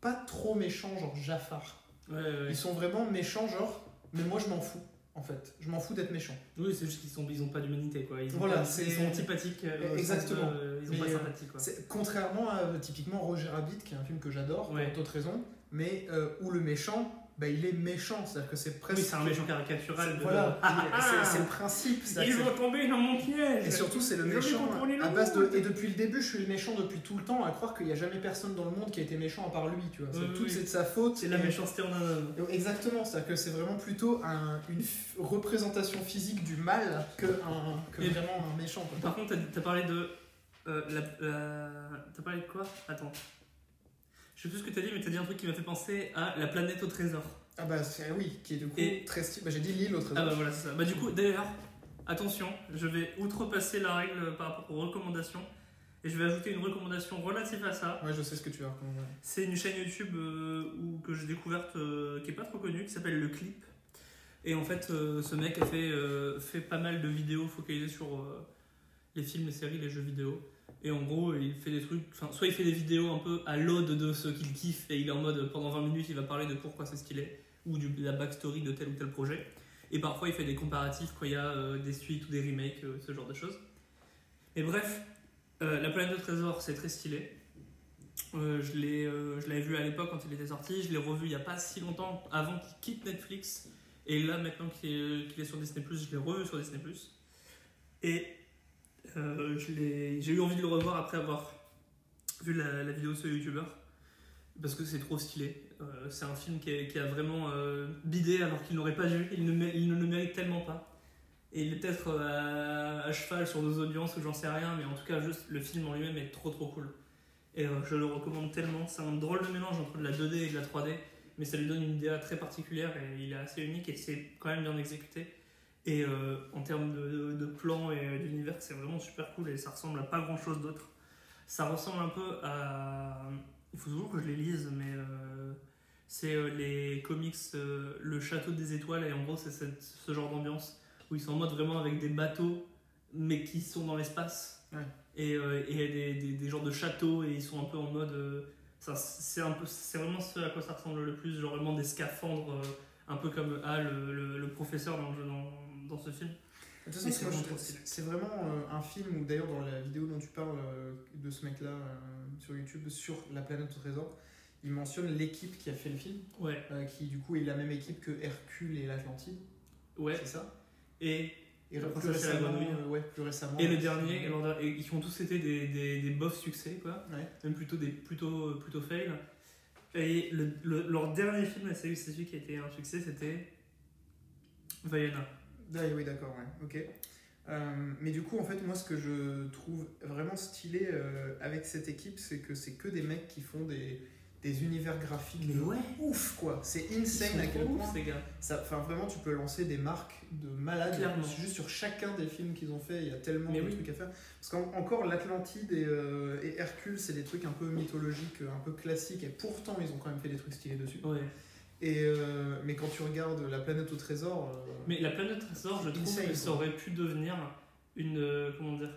pas trop méchants, genre Jafar. Ouais, ouais. Ils sont vraiment méchants, genre, mais moi je m'en fous, en fait. Je m'en fous d'être méchant. Oui, c'est juste qu'ils sont, ils ont pas d'humanité, quoi. Ils, ont Voilà, pas- c'est- ils sont antipathiques. euh, Exactement. ils ont Mais, pas euh, quoi. Contrairement à typiquement Roger Rabbit, qui est un film que j'adore, pour d'autres raisons, mais euh, où le méchant, bah, il est méchant, c'est-à-dire que c'est presque. Oui, c'est un méchant caricatural. De- Voilà, Ah, ah, c'est le principe. Ils vont tomber dans mon piège. Et surtout, c'est le méchant à base de. Et depuis le début, je suis le méchant depuis tout le temps, à croire qu'il n'y a jamais personne dans le monde qui a été méchant à part lui, tu vois. Oui, tout oui. c'est de sa faute. C'est la et- méchanceté en un homme. Exactement, c'est-à-dire que c'est vraiment plutôt un- une f- représentation physique du mal que, un, que Et- vraiment un méchant. Quoi. Par contre, t'as parlé de. euh, la, la- T'as parlé de quoi? Attends. Je sais plus ce que t'as dit, mais t'as dit un truc qui m'a fait penser à la planète au trésor. Ah bah c'est- oui, qui est du coup Et- très stylé. Bah, j'ai dit l'île au trésor. Ah bah voilà, c'est ça. Bah du coup, d'ailleurs, attention, je vais outrepasser la règle par rapport aux recommandations. Et je vais ajouter une recommandation relative à ça. Ouais, je sais ce que tu vas recommander. C'est une chaîne YouTube euh, où, que j'ai découverte euh, qui est pas trop connue, qui s'appelle Le Clip. Et en fait, euh, ce mec a fait, fait pas mal de vidéos focalisées sur les films, les séries, les jeux vidéo. Et en gros, il fait des trucs. Enfin, soit il fait des vidéos un peu à l'ode de ce qu'il kiffe et il est en mode pendant 20 minutes, il va parler de pourquoi c'est ce qu'il est, ou de la backstory de tel ou tel projet. Et parfois, il fait des comparatifs quand il y a euh, des suites ou des remakes, euh, ce genre de choses. Et bref, euh, La planète au trésor, c'est très stylé. Je l'avais vu à l'époque quand il était sorti, je l'ai revu il y a pas si longtemps avant qu'il quitte Netflix. Et là, maintenant qu'il est, est sur Disney, je l'ai revu sur Disney. Et euh, j'ai eu envie de le revoir après avoir vu la, vidéo sur YouTuber. Parce que c'est trop stylé. Euh, c'est un film qui, a vraiment euh, bidé alors qu'il n'aurait pas dû. Il ne, le mérite tellement pas. Et il est peut-être à, cheval sur nos audiences ou j'en sais rien, mais en tout cas, juste le film en lui-même est trop trop cool. Et je le recommande tellement. C'est un drôle de mélange entre de la 2D et de la 3D, mais ça lui donne une idée très particulière et il est assez unique et c'est quand même bien exécuté. Et euh, en termes de, de, plan et d'univers, c'est vraiment super cool et ça ressemble à pas grand chose d'autre. Ça ressemble un peu à. Il faut toujours que je les lise, mais euh, c'est euh, les comics Le Château des Étoiles et en gros, c'est ce genre d'ambiance où ils sont en mode vraiment avec des bateaux mais qui sont dans l'espace. Ouais. Et et il y a des, des, des genres de châteaux et ils sont un peu en mode. ça, c'est un peu, c'est vraiment ce à quoi ça ressemble le plus, genre vraiment des scaphandres, un peu comme Hal, le, le- le professeur dans, le dans, dans ce film. C'est vraiment euh, un film où, d'ailleurs, dans la vidéo dont tu parles euh, de ce mec-là euh, sur YouTube, sur La planète au trésor, il mentionne l'équipe qui a fait le film, Ouais, qui du coup est la même équipe que Hercule et l'Atlantide, ouais. c'est ça? Et, Et plus récemment, ouais, plus récemment. et le dernier, et ils ont tous été des, des, des bofs succès, quoi. Ouais. Même plutôt des plutôt, plutôt fail. Et le, le- leur dernier film, c'est celui qui a été un succès, c'était Vaiana. Ah, oui, d'accord, ouais, ok. Euh, mais du coup, en fait, moi, ce que je trouve vraiment stylé euh, avec cette équipe, c'est que c'est que des mecs qui font des, des univers graphiques Mais de ouais. ouf, quoi. C'est insane à quel ouf, point. ces gars. Ça, enfin, vraiment, tu peux lancer des marques de malades. Clairement. Juste sur chacun des films qu'ils ont fait, il y a tellement Mais de oui. trucs à faire. Parce qu'encore, l'Atlantide et, euh, et Hercule, c'est des trucs un peu mythologiques, un peu classiques, et pourtant, ils ont quand même fait des trucs stylés dessus. Ouais. Et, euh, mais quand tu regardes La planète au trésor. euh, Mais la planète trésor, je trouve Insane, que ça aurait pu devenir une. comment dire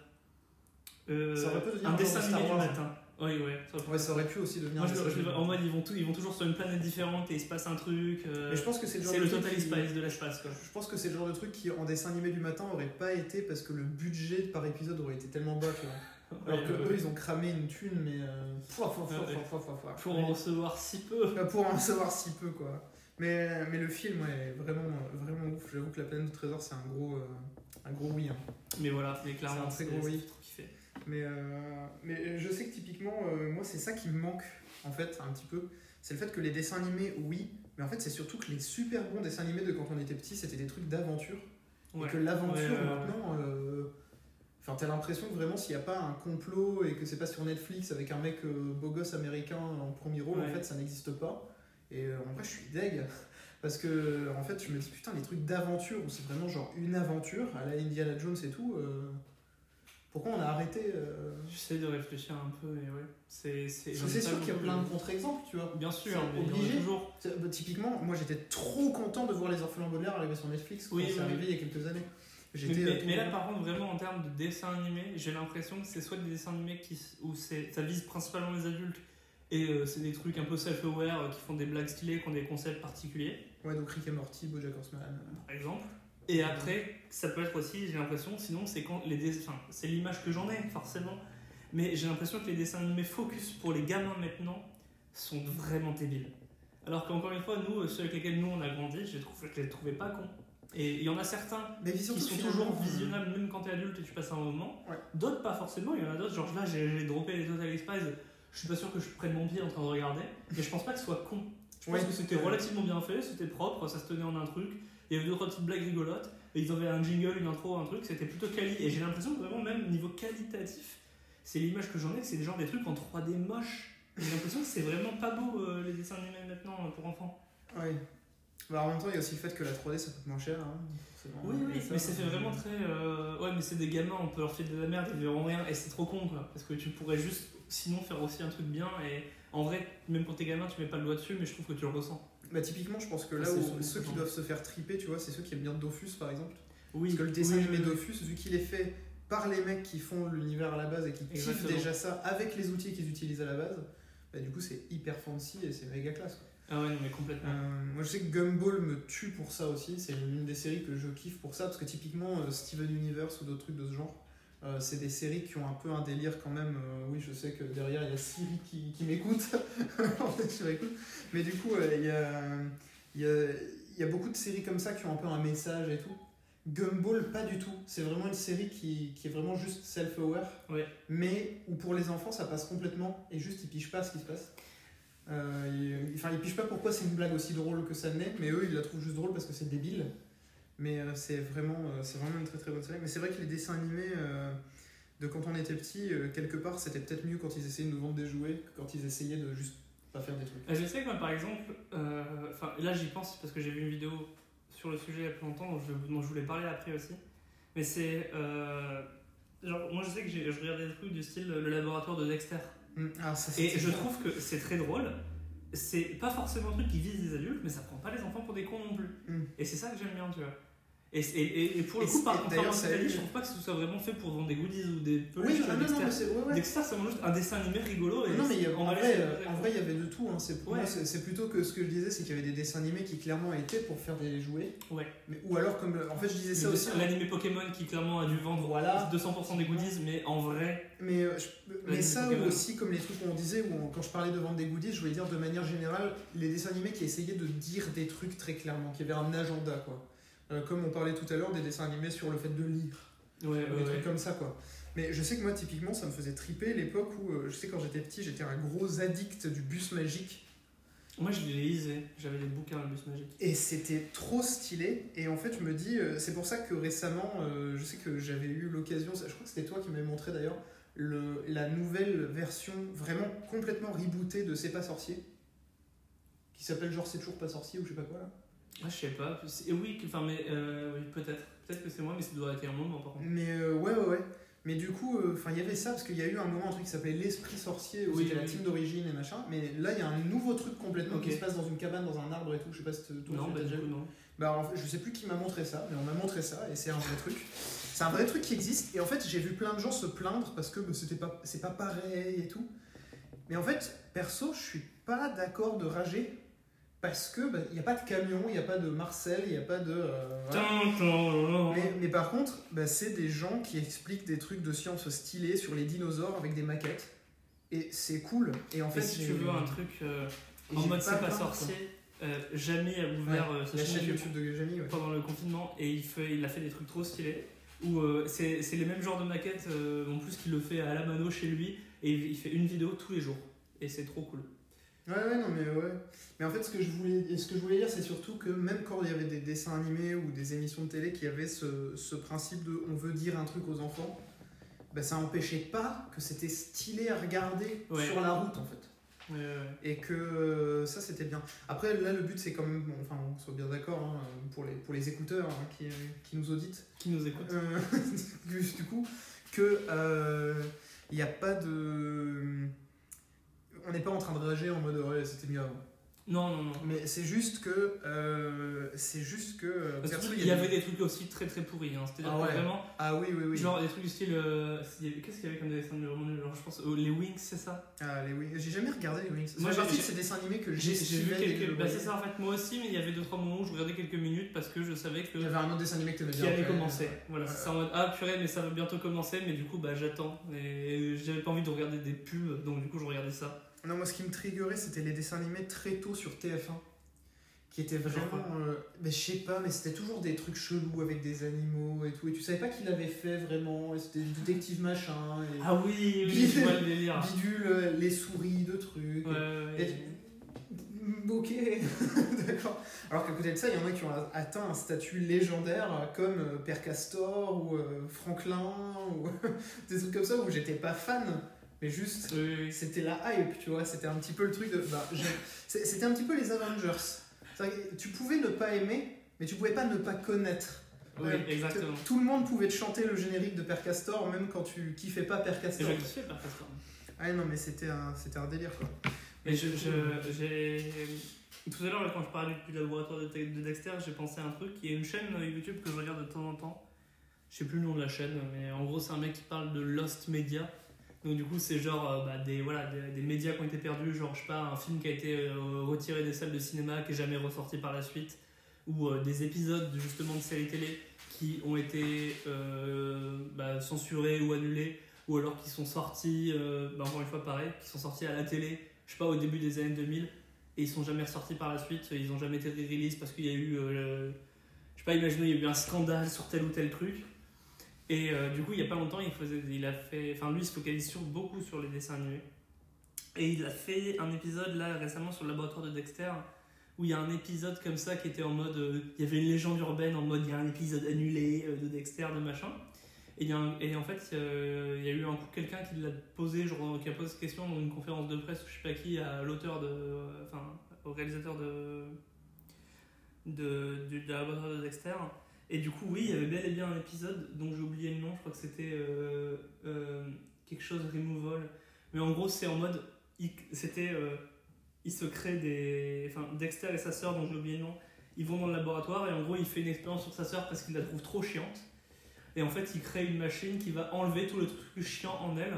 Ça aurait pu devenir un dessin animé du matin. Oui, ouais. ça aurait pu Ouais, faire ça aurait pu aussi devenir Moi, je, je- en mode, ils vont, tout- ils vont toujours sur une planète différente et il se passe un truc. euh, Mais je pense que c'est le genre de le truc Total qui- de l'espace, quoi. Je pense que c'est le genre de truc qui, en dessin animé du matin, aurait pas été parce que le budget par épisode aurait été tellement bas. tu vois. Alors Ouais, que ouais, eux, ils ont cramé une thune, mais. euh. Pour en recevoir si peu. Euh, Pour en savoir si peu, quoi. Mais, mais le film, ouais, est vraiment, vraiment ouf. J'avoue que La planète du trésor, c'est un gros, euh, un gros oui. hein. Mais voilà, mais clairement, C'est un très gros oui. c'est trop kiffé. Mais, euh, mais je sais que typiquement, euh, moi, c'est ça qui me manque, en fait, un petit peu. C'est le fait que les dessins animés, oui, mais en fait, c'est surtout que les super bons dessins animés de quand on était petit, c'était des trucs d'aventure. Ouais. Et que l'aventure, Ouais, maintenant. euh, Enfin, t'as l'impression que vraiment, s'il n'y a pas un complot et que c'est pas sur Netflix avec un mec euh, beau gosse américain en premier rôle, en fait, ça n'existe pas. Et euh, en vrai, je suis deg. Parce que, en fait, je me dis, putain, les trucs d'aventure où c'est vraiment genre une aventure, à la Indiana Jones et tout, euh, pourquoi on a arrêté euh, J'essaie de réfléchir un peu, mais ouais. C'est sûr qu'il y a plein de contre-exemples, tu vois. Bien sûr, mais obligé. toujours. Bah, typiquement, moi j'étais trop content de voir Les Orphelins Baudelaire arriver sur Netflix quand Oui, c'est oui, arrivé oui. il y a quelques années. Mais, J'étais, mais- euh, mais là, par contre, vraiment en termes de dessin animé, j'ai l'impression que c'est soit des dessins animés qui, où c'est, ça vise principalement les adultes et euh, c'est des trucs un peu self-aware euh, qui font des blagues stylées, qui ont des concepts particuliers, Ouais, donc Rick et Morty, Bojack Horseman. par exemple. Et après, ça peut être aussi, j'ai l'impression, sinon c'est quand les dess- enfin, c'est l'image que j'en ai forcément, mais j'ai l'impression que les dessins animés focus pour les gamins maintenant sont vraiment débiles. Alors qu'encore une fois, nous, ceux avec lesquels nous on a grandi, je les, trouve, je les trouvais pas cons. Et il y en a certains Mais qui sont toujours euh, visionnables même quand t'es adulte et tu passes un moment. Ouais. D'autres pas forcément, il y en a d'autres, genre là j'ai droppé les Total Spies, je suis pas sûr que je prenne mon pied en train de regarder, mais je pense pas que ce soit con. Je pense Ouais. que c'était relativement bien fait, c'était propre, ça se tenait en un truc, il y avait deux trois petites blagues rigolotes, et ils avaient un jingle, une intro, un truc, c'était plutôt quali. Et j'ai l'impression que vraiment même niveau qualitatif, c'est l'image que j'en ai, c'est des genre des trucs en 3D moches. J'ai l'impression que c'est vraiment pas beau euh, les dessins animés maintenant euh, pour enfants. Ouais. Bah, en même temps, il y a aussi le fait que la 3D ça coûte moins cher. Hein. Oui, oui, Et ça, mais c'est fait vraiment très. euh, Ouais, mais c'est des gamins, on peut leur filer de la merde, ils verront rien, et c'est trop con quoi. Parce que tu pourrais juste, sinon, faire aussi un truc bien, et en vrai, même pour tes gamins, tu mets pas le doigt dessus, mais je trouve que tu le ressens. Bah, typiquement, je pense que là où ceux qui doivent se faire triper, tu vois, c'est ceux qui aiment bien Dofus par exemple. Oui, Parce que le dessin oui, animé oui. Dofus, vu qu'il est fait par les mecs qui font l'univers à la base et qui kiffent déjà ça avec les outils qu'ils utilisent à la base, bah, du coup, c'est hyper fancy et c'est méga classe. Quoi. Ah ouais, non, mais complètement. Euh, moi je sais que Gumball me tue pour ça aussi, c'est une des séries que je kiffe pour ça, parce que typiquement euh, Steven Universe ou d'autres trucs de ce genre, euh, c'est des séries qui ont un peu un délire quand même. euh, oui, je sais que derrière il y a Siri qui, qui m'écoute, en fait je m'écoute, mais du coup euh, il y, a, il y, a, il y a beaucoup de séries comme ça qui ont un peu un message et tout. Gumball, pas du tout. C'est vraiment une série qui, qui est vraiment juste self-aware, Ouais. mais où pour les enfants ça passe complètement et juste ils pigent pas ce qui se passe. Euh, ils, enfin, ils pigent pas pourquoi c'est une blague aussi drôle que ça l'est, mais eux ils la trouvent juste drôle parce que c'est débile. Mais euh, c'est vraiment, euh, c'est vraiment une très très bonne série. Mais c'est vrai que les dessins animés euh, de quand on était petit, quelque part c'était peut-être mieux quand ils essayaient de nous vendre des jouets que quand ils essayaient de juste pas faire des trucs. Euh, Je sais que moi, par exemple, enfin là j'y pense parce que j'ai vu une vidéo sur le sujet il y a plus longtemps dont je, dont je voulais parler après aussi. Mais c'est. genre, moi je sais que je regardais des trucs du style le laboratoire de Dexter. Hum, Ah, ça, Et je trouve que c'est très drôle. C'est pas forcément un truc qui vise les adultes, mais ça prend pas les enfants pour des cons non plus. Mm. Et c'est ça que j'aime bien, tu vois. Et, et, et pour le Et coup, par eu- je trouve pas que ce soit vraiment fait pour vendre des goodies ou des peluches. Oui, ah, non, non, mais c'est ouais, ouais. Dexter, c'est vraiment juste un dessin animé rigolo. Et Non, mais il y a- en en, vrai, en vrai, il y avait de tout. hein. C'est, Ouais. plutôt que ce que je disais, c'est qu'il y avait des dessins animés qui clairement étaient pour faire des jouets. Ouais. Mais, ou alors, comme. En fait, je disais ça aussi. hein. L'animé Pokémon qui clairement a dû vendre Voilà. 200% des goodies, mais en vrai, Mais, euh, je- mais Vas-y, ça Pokémon. aussi, comme les trucs qu'on disait, où on- quand je parlais de vendre des goodies, je voulais dire de manière générale, les dessins animés qui essayaient de dire des trucs très clairement, qui avaient un agenda, quoi. Euh, comme on parlait tout à l'heure des dessins animés sur le fait de lire. ouais, des ouais, trucs ouais. comme ça quoi. Mais je sais que moi typiquement ça me faisait triper l'époque où euh, je sais quand j'étais petit j'étais un gros addict du bus magique Moi, je les lisais. J'avais des bouquins à bus magique. et c'était trop stylé et en fait je me dis euh, c'est pour ça que récemment euh, je sais que j'avais eu l'occasion je crois que c'était toi qui m'avais montré d'ailleurs le, la nouvelle version vraiment complètement rebootée de C'est pas sorcier qui s'appelle genre C'est toujours pas sorcier ou je sais pas quoi là. Ah, je sais pas. Et oui, que- enfin, mais euh, oui, peut-être. Peut-être que c'est moi, mais ça doit être un moment par contre. Mais euh, ouais, ouais, ouais. Mais du coup, euh, il y avait ça parce qu'il y a eu un moment un truc qui s'appelait l'esprit sorcier où Oui, c'était la oui. team d'origine et machin. Mais là, il y a un nouveau truc complètement qui se passe dans une cabane, dans un arbre et tout. Je sais pas si toi non, bah déjà vu. non. Bah, en fait, je sais plus qui m'a montré ça, mais on m'a montré ça et c'est un vrai truc. C'est un vrai truc qui existe. Et en fait, j'ai vu plein de gens se plaindre parce que bah, c'était pas, c'est pas pareil et tout. Mais en fait, perso, je suis pas d'accord de rager parce que bah, il y a pas de camion, il y a pas de Marcel, il y a pas de. euh, voilà. Mais, mais par contre, bah, c'est des gens qui expliquent des trucs de science stylés sur les dinosaures avec des maquettes. Et c'est cool. Et en fait, si tu veux un truc euh, en mode c'est pas sorcier, euh, Jamie a ouvert Ouais, euh, sa chaîne YouTube de Jamie, ouais. pendant le confinement et il, fait, il a fait des trucs trop stylés. Où euh, c'est c'est les mêmes genres de maquettes, en plus qu'il le fait à la mano chez lui, et il fait une vidéo tous les jours. Et c'est trop cool. Ouais, ouais, non, mais ouais. Mais en fait, ce que je voulais, ce que je voulais dire, c'est surtout que même quand il y avait des dessins animés ou des émissions de télé qui avaient ce, ce principe de on veut dire un truc aux enfants, bah, ça empêchait pas que c'était stylé à regarder Ouais. sur la route, en fait. Ouais, ouais, ouais. Et que euh, ça, c'était bien. Après, là, le but, c'est quand même, bon, enfin, on soit bien d'accord, hein, pour, les, pour les écouteurs hein, qui, qui nous auditent, Qui nous écoute euh, du coup, que euh, il n'y a pas de. On n'est pas en train de rager en mode ouais, c'était mieux avant. Non, non, non. Mais c'est juste que. euh, c'est juste que. euh, Parce perso, il y avait des trucs aussi très très pourris. Hein. C'est-à-dire Ah ouais. vraiment, Ah oui, oui, oui. genre des trucs du style. euh, Qu'est-ce qu'il y avait comme des dessins animés vraiment nuls Genre, je pense euh, les Wings, c'est ça? Ah, les Wings. J'ai jamais regardé les Wings. Moi, j'ai- partie de ces dessins animés que J'ai vu quelques. Bah, c'est ça en fait, moi aussi, mais il y avait 2-3 moments où je regardais quelques minutes parce que je savais que. Il y avait un autre dessin animé que qui bien. allait après. commencer. Voilà, c'est ça en mode ah purée, mais ça va bientôt commencer, mais du coup bah j'attends. Et j'avais pas envie de regarder des pubs, donc du coup je regardais ça. Non, moi, ce qui me triggerait, c'était les dessins animés très tôt sur TF1. Qui étaient vraiment. euh, mais je sais pas, mais c'était toujours des trucs chelous avec des animaux et tout. Et tu savais pas qui l'avait fait vraiment. Et c'était du détective machin. Et Ah oui, oui, je vois le délire. bidule, euh, les souris de trucs. Ouais, Ok, d'accord. Alors qu'à côté de ça, il y en a qui ont atteint un statut légendaire comme euh, Père Castor ou Franklin ou des trucs comme ça où j'étais pas fan, mais juste Oui, oui, c'était la hype, tu vois. C'était un petit peu le truc de. Bah, c'était un petit peu les Avengers. Que tu pouvais ne pas aimer, mais tu pouvais pas ne pas connaître. oui, Ouais, exactement. Tout le monde pouvait te chanter le générique de Père Castor, même quand tu kiffais pas Père Castor. je kiffais Père Castor. Ah non, mais c'était un, un délire quoi. Mais je, j'ai. Tout à l'heure, quand je parlais du laboratoire de, de Dexter, j'ai pensé à un truc. Il y a une chaîne euh, YouTube que je regarde de temps en temps. Je sais plus le nom de la chaîne, mais en gros, c'est un mec qui parle de Lost Media. Donc, du coup, c'est genre euh, bah, des, voilà, des, des médias qui ont été perdus. Genre, je sais pas, un film qui a été euh, retiré des salles de cinéma, qui est jamais ressorti par la suite. Ou euh, des épisodes, justement, de séries télé qui ont été bah, censurés ou annulés. Ou alors qui sont sortis, bah, encore une fois, pareil, qui sont sortis à la télé je sais pas, au début des années 2000, et ils sont jamais ressortis par la suite, ils ont jamais été re-release parce qu'il y a eu, je sais pas, imaginez, il y a eu un scandale sur tel ou tel truc. Et euh, du coup, il y a pas longtemps, il, faisait, il a fait, enfin lui, il se focalise sur, beaucoup sur les dessins animés. Et il a fait un épisode là récemment sur le laboratoire de Dexter, où il y a un épisode comme ça qui était en mode, euh, il y avait une légende urbaine en mode, il y a un épisode annulé euh, de Dexter, de machin. Et, y a en fait, il y a eu un coup quelqu'un qui l'a posé, genre, qui a posé cette question dans une conférence de presse, je sais pas qui, à l'auteur de, enfin, au réalisateur de, de, du- laboratoire de Dexter. Et du coup, oui, il y avait bel et bien un épisode dont j'ai oublié le nom, je crois que c'était euh, euh, quelque chose removal. Mais en gros, c'est en mode, il- c'était, euh, il se crée des, enfin, Dexter et sa sœur, dont j'ai oublié le nom, Ils vont dans le laboratoire et en gros, il fait une expérience sur sa sœur parce qu'il la trouve trop chiante. Et en fait, il crée une machine qui va enlever tout le truc chiant en elle.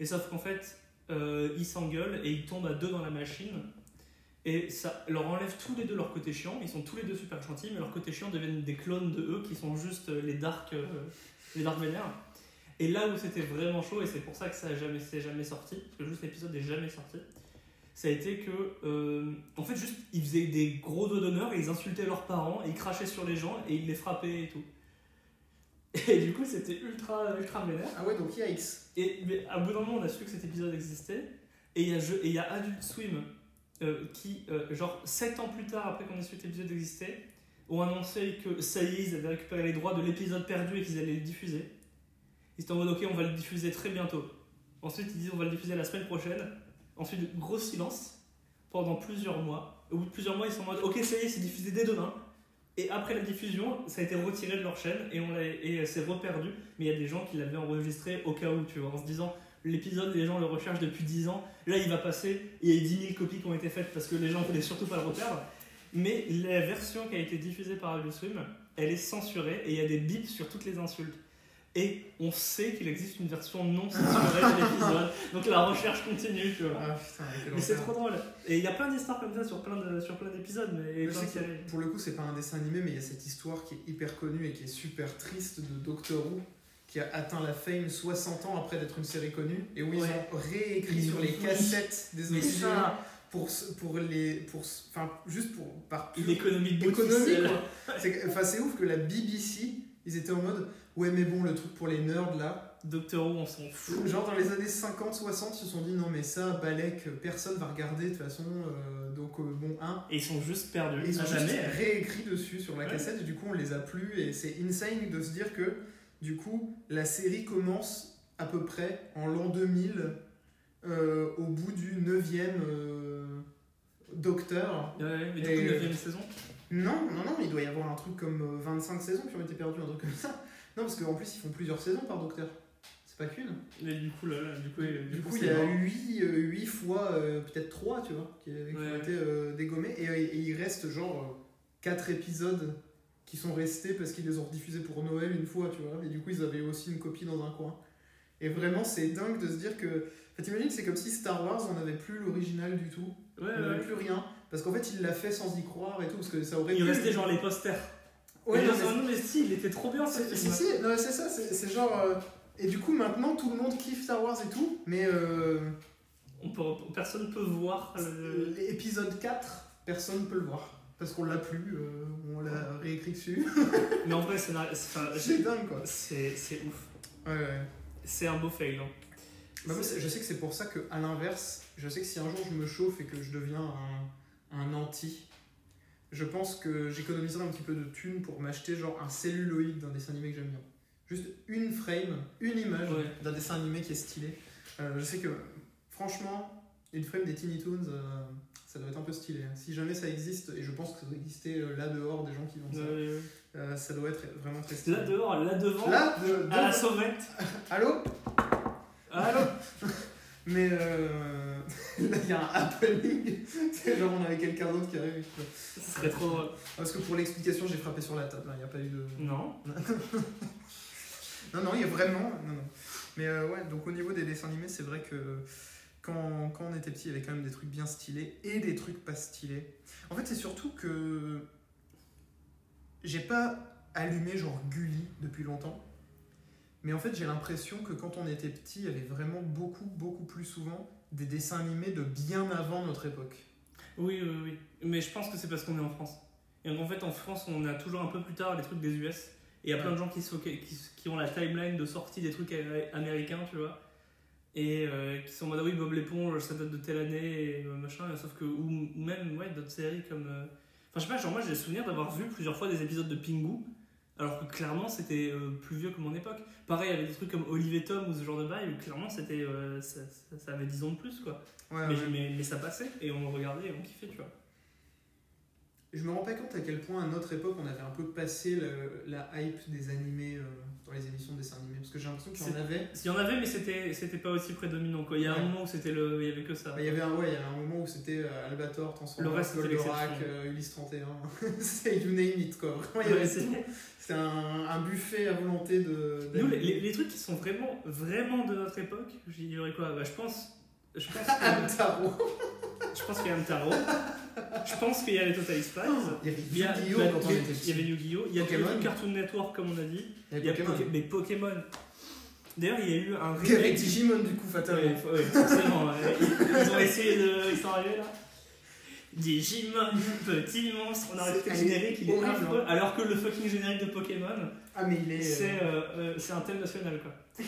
Et sauf qu'en fait, euh, ils s'engueulent et ils tombent à deux dans la machine. Et ça leur enlève tous les deux leur côté chiant. Ils sont tous les deux super gentils, mais leur côté chiant deviennent des clones de eux qui sont juste euh, les dark, euh, les dark vénères. Et là où c'était vraiment chaud, et c'est pour ça que ça a jamais, jamais sorti, parce que juste l'épisode n'est jamais sorti, ça a été que, euh, en fait, juste ils faisaient des gros doigts d'honneur et ils insultaient leurs parents, et ils crachaient sur les gens et ils les frappaient et tout. Et du coup, c'était ultra, ultra vénère. Ah ouais, donc yikes. Et mais à bout d'un moment, on a su que cet épisode existait. Et il y a, jeu- et il y a Adult Swim euh, qui, euh, genre 7 ans plus tard, après qu'on ait su que cet épisode existait, ont annoncé que ça y est, ils avaient récupéré les droits de l'épisode perdu et qu'ils allaient le diffuser. Ils étaient en mode ok, on va le diffuser très bientôt. Ensuite, ils disent on va le diffuser la semaine prochaine. Ensuite, gros silence pendant plusieurs mois. Au bout de plusieurs mois, ils sont en mode ok, ça y est, c'est diffusé dès demain. Et après la diffusion, ça a été retiré de leur chaîne et, on et c'est reperdu. Mais il y a des gens qui l'avaient enregistré au cas où, tu vois, en se disant l'épisode, les gens le recherchent depuis 10 ans. Là, il va passer. Il y a 10 000 copies qui ont été faites parce que les gens voulaient surtout pas le reperdre. Mais la version qui a été diffusée par Swim, elle est censurée et il y a des bips sur toutes les insultes. Et on sait qu'il existe une version non censurée de l'épisode. Donc la recherche continue, tu vois. Ah putain, Mais c'est trop drôle. Et il y a plein d'histoires comme ça sur plein de- sur plein d'épisodes. Mais plein de pour le coup, c'est pas un dessin animé, mais il y a cette histoire qui est hyper connue et qui est super triste de Doctor Who, qui a atteint la fame 60 ans après d'être une série connue, et où ils Ouais. ont réécrit sur les cassettes des ça, pour, pour les. Pour, enfin, juste pour. Par une économie de. C'est Enfin, c'est ouf que la BBC, ils étaient en mode Ouais, mais bon, le truc pour les nerds là. Doctor Who, on s'en fout. Genre dans les années 50-60, ils se sont dit Non, mais ça, Balek, personne va regarder de toute façon. euh, donc, euh, bon, un. Et ils sont juste perdus. Ils ont jamais. réécrit dessus sur la Ouais. cassette et du coup on les a plus et c'est insane de se dire que du coup la série commence à peu près en l'an 2000 euh, au bout du 9ème docteur. Ouais, ouais, mais du Et- coup, 9ème saison? Non, non, non, il doit y avoir un truc comme euh, 25 saisons qui ont été perdues, un truc comme ça. Non, parce qu'en plus ils font plusieurs saisons par docteur. C'est pas qu'une. Mais du coup, là, là, du coup, euh, Du coup, il y a mort. 8, fois, euh, peut-être 3, tu vois, qui, qui Ouais, ont été euh, dégommés. Et, et il reste genre 4 épisodes qui sont restés parce qu'ils les ont rediffusés pour Noël une fois, tu vois. Et du coup, ils avaient aussi une copie dans un coin. Et vraiment, c'est dingue de se dire que. Enfin, t'imagines, c'est comme si Star Wars, on n'avait plus l'original du tout. Ouais, on n'avait ouais. plus rien. Parce qu'en fait, il l'a fait sans y croire et tout. Parce que ça aurait Il restait genre les posters. Ouais, Mais non, mais- si, il était trop bien ce Si, c'est ça, c'est genre. euh, Et du coup, maintenant, tout le monde kiffe Star Wars et tout. Mais. euh, On peut, personne peut voir le. L'épisode 4, personne ne peut le voir. Parce qu'on l'a plus, euh, on l'a réécrit dessus. Mais en vrai, c'est dingue quoi. c'est ouf. Ouais, ouais. C'est un beau fail. hein. Bah, moi, je sais que c'est pour ça que, à l'inverse, je sais que si un jour je me chauffe et que je deviens un, un anti, je pense que j'économiserai un petit peu de thunes pour m'acheter genre un celluloïd d'un dessin animé que j'aime bien. Juste une frame, une image Ouais. d'un dessin animé qui est stylé. Euh, je sais que, franchement, une frame des Tiny Toons, euh, ça doit être un peu stylé. hein. Si jamais ça existe, et je pense que ça doit exister euh, là dehors des gens qui vendent ça, Euh, euh, ça doit être vraiment très stylé. Là dehors, là devant, Là, de- de- à la sauvette. Allô? Allô? Mais euh, là, il y a un happening. C'est genre, on avait quelqu'un d'autre qui arrive. Ce serait trop drôle. Parce que pour l'explication, j'ai frappé sur la table. hein, Il n'y a pas eu de. Non. Non, non, il y a vraiment. Non, non. Mais euh, ouais, donc au niveau des dessins animés, c'est vrai que quand, quand on était petit, il y avait quand même des trucs bien stylés et des trucs pas stylés. En fait, c'est surtout que j'ai pas allumé genre Gulli depuis longtemps. Mais en fait, j'ai l'impression que quand on était petit, il y avait vraiment beaucoup, beaucoup plus souvent des dessins animés de bien avant notre époque. Oui, oui, oui. Mais je pense que c'est parce qu'on est en France. Et donc, en fait, en France, on a toujours un peu plus tard les trucs des US. Et il y a plein de gens qui, qui, qui ont la timeline de sortie des trucs amé- américains, tu vois. Et euh, qui sont en mode, ah oui, Bob l'éponge, ça date de telle année, et euh, machin. sauf que, ou, ou même, ouais, d'autres séries comme. euh, Enfin, je sais pas, genre, moi, j'ai le souvenir d'avoir vu plusieurs fois des épisodes de Pingu. Alors que clairement, c'était euh, plus vieux que mon époque. Pareil, avec des trucs comme Olive et Tom ou ce genre de bail, où clairement, c'était, ça, ça- ça avait 10 ans de plus, quoi. Ouais, Mais, ouais. mais, mais ça passait, et on le regardait et on kiffait, tu vois. je me rends pas compte à quel point à notre époque on avait un peu passé le- la hype des animés les émissions de dessins animés. Parce que j'ai l'impression qu'il y en avait. Il y en avait, mais c'était c'était pas aussi prédominant. Quoi. Il y a un moment où c'était le, il y avait que ça. Bah, Il y avait un, ouais, il y a un moment où c'était euh, Albator, Transformers, Le reste, c'était Goldorak, euh, Ulysse 31. c'est you name it quoi. Vraiment, il y Ouais, avait c'est- un, un buffet à volonté de. Nous, les, les- trucs qui sont vraiment, vraiment de notre époque, j'y dirais quoi? Bah, Je pense. Je pense que- je pense qu'il y a Amtaro. Je pense qu'il y a les Total Spies. Il y avait Yu-Gi-Oh quand on il y était a- petit. il y avait Yu-Gi-Oh! Il y a Pokémon. Cartoon Network, comme on a dit. Il y a Pokémon. Poké- mais Pokémon. D'ailleurs, il y a eu un remake. Digimon du coup, fatalement. ouais, forcément. Ils ont essayé de. Ils sont arrivés là. Digimon, petit monstre, on a arrêté le générique, il est affreux, hein. alors que le fucking générique de Pokémon, Ah, mais il est. c'est euh, euh, euh, c'est un thème national quoi.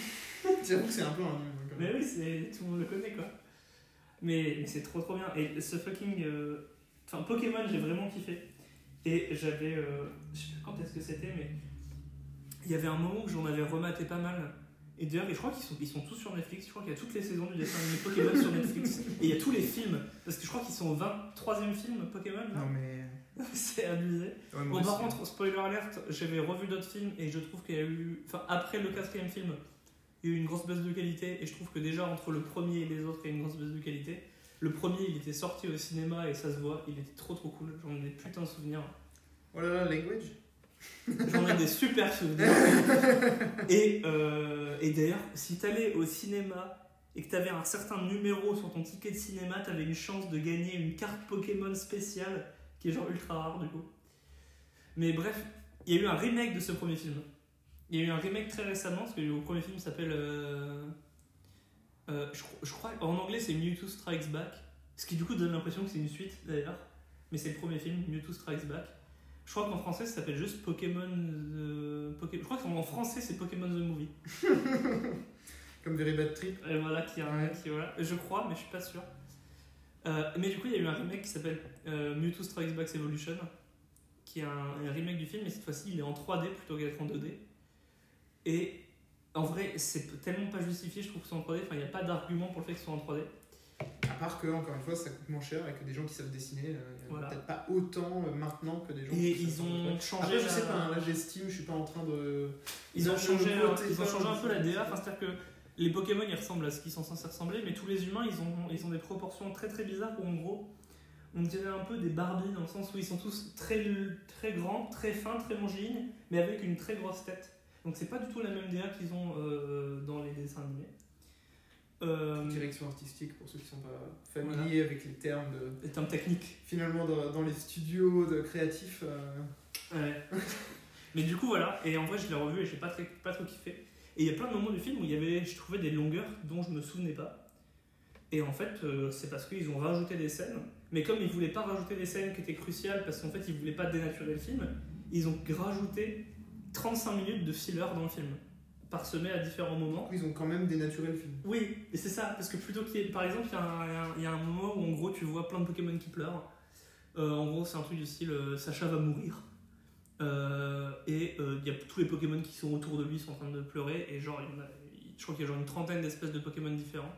J'avoue que c'est un peu un. Mais oui, c'est tout le monde le connaît quoi. Mais, mais c'est trop trop bien. Et ce fucking. euh, Enfin, Pokémon, j'ai vraiment kiffé. Et j'avais. euh, Je sais pas quand est-ce que c'était, mais. Il y avait un moment où j'en avais rematé pas mal. Et d'ailleurs, je crois qu'ils sont, ils sont tous sur Netflix. Je crois qu'il y a toutes les saisons du dessin animé Pokémon sur Netflix. Et il y a tous les films. Parce que je crois qu'ils sont au 23e film Pokémon. là. Non, mais. C'est abusé. Ouais, Bon, par contre, spoiler alert, j'avais revu d'autres films et je trouve qu'il y a eu. Enfin, après le quatrième film, il y a eu une grosse baisse de qualité et je trouve que déjà entre le premier et les autres, il y a une grosse baisse de qualité. Le premier, il était sorti au cinéma et ça se voit, il était trop trop cool. J'en ai des putains de souvenirs. Oh là là, language. J'en ai des super souvenirs. Et, euh, et d'ailleurs, si t'allais au cinéma et que t'avais un certain numéro sur ton ticket de cinéma, t'avais une chance de gagner une carte Pokémon spéciale qui est genre ultra rare du coup. Mais bref, il y a eu un remake de ce premier film. Il y a eu un remake très récemment parce que le premier film s'appelle. euh, euh, je, cro- je crois en anglais c'est Mewtwo Strikes Back. Ce qui du coup donne l'impression que c'est une suite d'ailleurs. Mais c'est le premier film, Mewtwo Strikes Back. Je crois qu'en français ça s'appelle juste Pokémon. The- Poké- Je crois qu'en français c'est Pokémon the Movie. Comme Very Bad Trip. Et voilà, qui, a un- qui voilà. Je crois, mais je suis pas sûr. Euh, mais du coup, il y a eu un remake qui s'appelle euh, Mewtwo Strikes Back Evolution, qui est un, un remake du film, mais cette fois-ci, il est en 3D plutôt qu'être en 2D. Et en vrai, c'est tellement pas justifié, je trouve que c'est en 3D. Enfin, il n'y a pas d'argument pour le fait que ce soit en 3D. À part que, encore une fois, ça coûte moins cher et que des gens qui savent dessiner, euh, il y en a Voilà. peut-être pas autant euh, maintenant que des gens Et qui ils ont changé Après, je sais pas, hein, là j'estime, je suis pas en train de. Ils ont changé, un- ils ont changé un peu la DA, enfin, c'est-à-dire que les Pokémon ils ressemblent à ce qu'ils sont censés ressembler, mais tous les humains ils ont, ils ont des proportions très très bizarres où en gros on dirait un peu des Barbie dans le sens où ils sont tous très, très grands, très fins, très longilines, mais avec une très grosse tête. Donc c'est pas du tout la même DA qu'ils ont euh, dans les dessins animés. Euh, Direction artistique pour ceux qui sont pas familiers avec les termes de. les termes techniques. Finalement, dans, dans les studios de créatifs. euh, Ouais. Mais du coup, voilà. Et en vrai, je l'ai revu et j'ai pas, très, pas trop kiffé. Et il y a plein de moments du film où il y avait, je trouvais des longueurs dont je me souvenais pas. Et en fait, euh, c'est parce qu'ils ont rajouté des scènes. Mais comme ils voulaient pas rajouter des scènes qui étaient cruciales, parce qu'en fait, ils voulaient pas dénaturer le film, ils ont rajouté 35 minutes de filler dans le film, parsemé à différents moments. ils ont quand même dénaturé le film. Oui, et c'est ça, parce que plutôt qu'il y ait- Par exemple, il y, a un- y a moment où en gros tu vois plein de Pokémon qui pleurent. Euh, en gros, c'est un truc du style euh, Sacha va mourir. Euh, et il y a tous les Pokémon qui sont autour de lui sont en train de pleurer. Et genre, il y en a- je crois qu'il y a genre une trentaine d'espèces de Pokémon différents.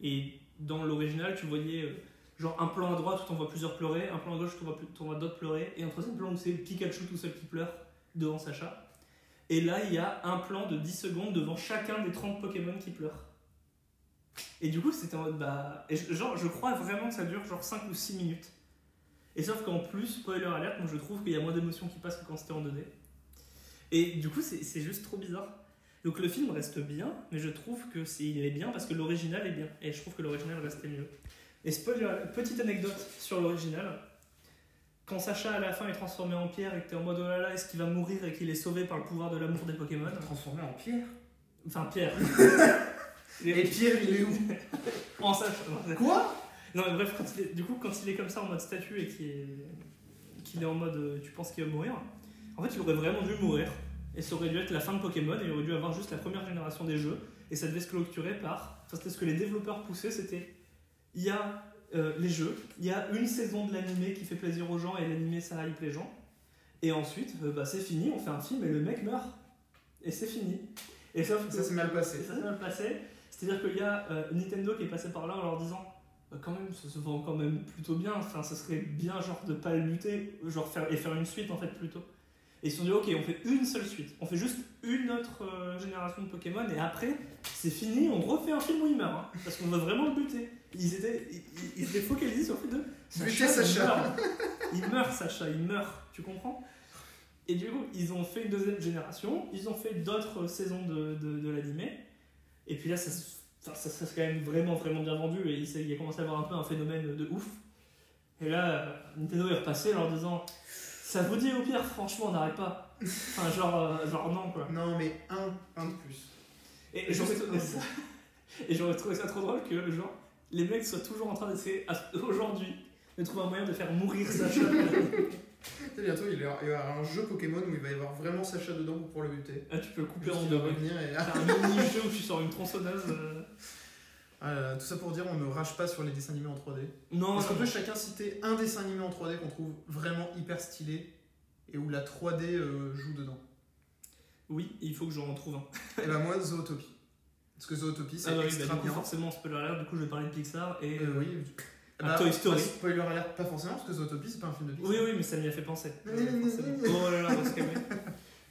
Et dans l'original, tu voyais genre un plan à droite où t'en vois plusieurs pleurer, un plan à gauche où t'en vois, vois d'autres pleurer, et un troisième plan où c'est Pikachu tout seul qui pleure devant Sacha. Et là, il y a un plan de 10 secondes devant chacun des 30 Pokémon qui pleurent. Et du coup, c'était en mode bah. Et genre, je crois vraiment que ça dure genre 5 ou 6 minutes. Et sauf qu'en plus, spoiler alert, moi je trouve qu'il y a moins d'émotions qui passent que quand c'était en 2D. Et du coup, c'est juste trop bizarre. Donc le film reste bien, mais je trouve que c'est il est bien parce que l'original est bien. Et je trouve que l'original restait mieux. Et spoiler, petite anecdote sur l'original. Quand Sacha à la fin est transformé en pierre et que t'es en mode oh là là, est-ce qu'il va mourir et qu'il est sauvé par le pouvoir de l'amour des Pokémon Transformé en pierre. Enfin, Pierre. Et Pierre, il est où en Sacha. Quoi? Non, mais bref, quand il est- du coup, quand il est comme ça en mode statue et qu'il est, qu'il est en mode euh, tu penses qu'il va mourir, en fait, il aurait vraiment dû mourir. Et ça aurait dû être la fin de Pokémon et il aurait dû avoir juste la première génération des jeux. Et ça devait se clôturer par. Enfin, c'était ce que les développeurs poussaient c'était. Il y a euh, les jeux, il y a une saison de l'animé qui fait plaisir aux gens et l'animé ça hype les gens. Et ensuite, euh, bah, c'est fini, on fait un film et le mec meurt. Et c'est fini. Et sauf que. Ça s'est mal passé. ça s'est mal passé. C'est-à-dire qu'il y a euh, Nintendo qui est passé par là en leur disant bah, quand même, ça se vend quand même plutôt bien. Enfin, ça serait bien, genre, de pas le lutter, genre, faire, et faire une suite, en fait, plutôt. Et ils se sont dit, ok, on fait une seule suite. On fait juste une autre euh, génération de Pokémon, et après, c'est fini, on refait un film où il meurt. hein, parce qu'on veut vraiment le buter. Ils étaient, ils, ils- étaient focalisés sur le fait de. Buter Sacha. Il meurt. il meurt, Sacha, il meurt. Tu comprends? Et du coup, ils ont fait une deuxième génération, ils ont fait d'autres saisons de, de, de l'animé, et puis là, ça, ça, ça s'est quand même vraiment, vraiment bien vendu, et il, a commencé à avoir un peu un phénomène de ouf. Et là, Nintendo est repassé en leur disant Ça vous dit au pire, franchement, on n'arrête pas. Enfin, genre, euh, genre non, quoi. Non, mais un, un de plus. Et j'aurais trouvé ça, et j'aurais trouvé ça trop drôle que genre, les mecs soient toujours en train d'essayer aujourd'hui de trouver un moyen de faire mourir Sacha. Bientôt, il y aura un jeu Pokémon où il va y avoir vraiment Sacha dedans pour le buter. ah, tu peux le couper Juste, en deux. revenir et... Ah, un mini-jeu où tu sors une tronçonneuse. euh. là là, tout ça pour dire, on ne rage pas sur les dessins animés en 3D. Non, Est-ce qu'on peut chacun citer un dessin animé en 3D qu'on trouve vraiment hyper stylé et où la 3D euh, joue dedans? Oui, il faut que j'en trouve un. Et bah moi, Zootopie. Parce que Zootopie, c'est Ah bah oui, extra bah, du coup, bien. forcément, spoiler alert, du coup, je vais parler de Pixar et. Euh, oui. Un Toy Story. spoiler alert, pas forcément, parce que Zootopie, c'est pas un film de Pixar. Oui, oui, mais ça m'y a fait penser. Euh. Oh là là, on se calmer.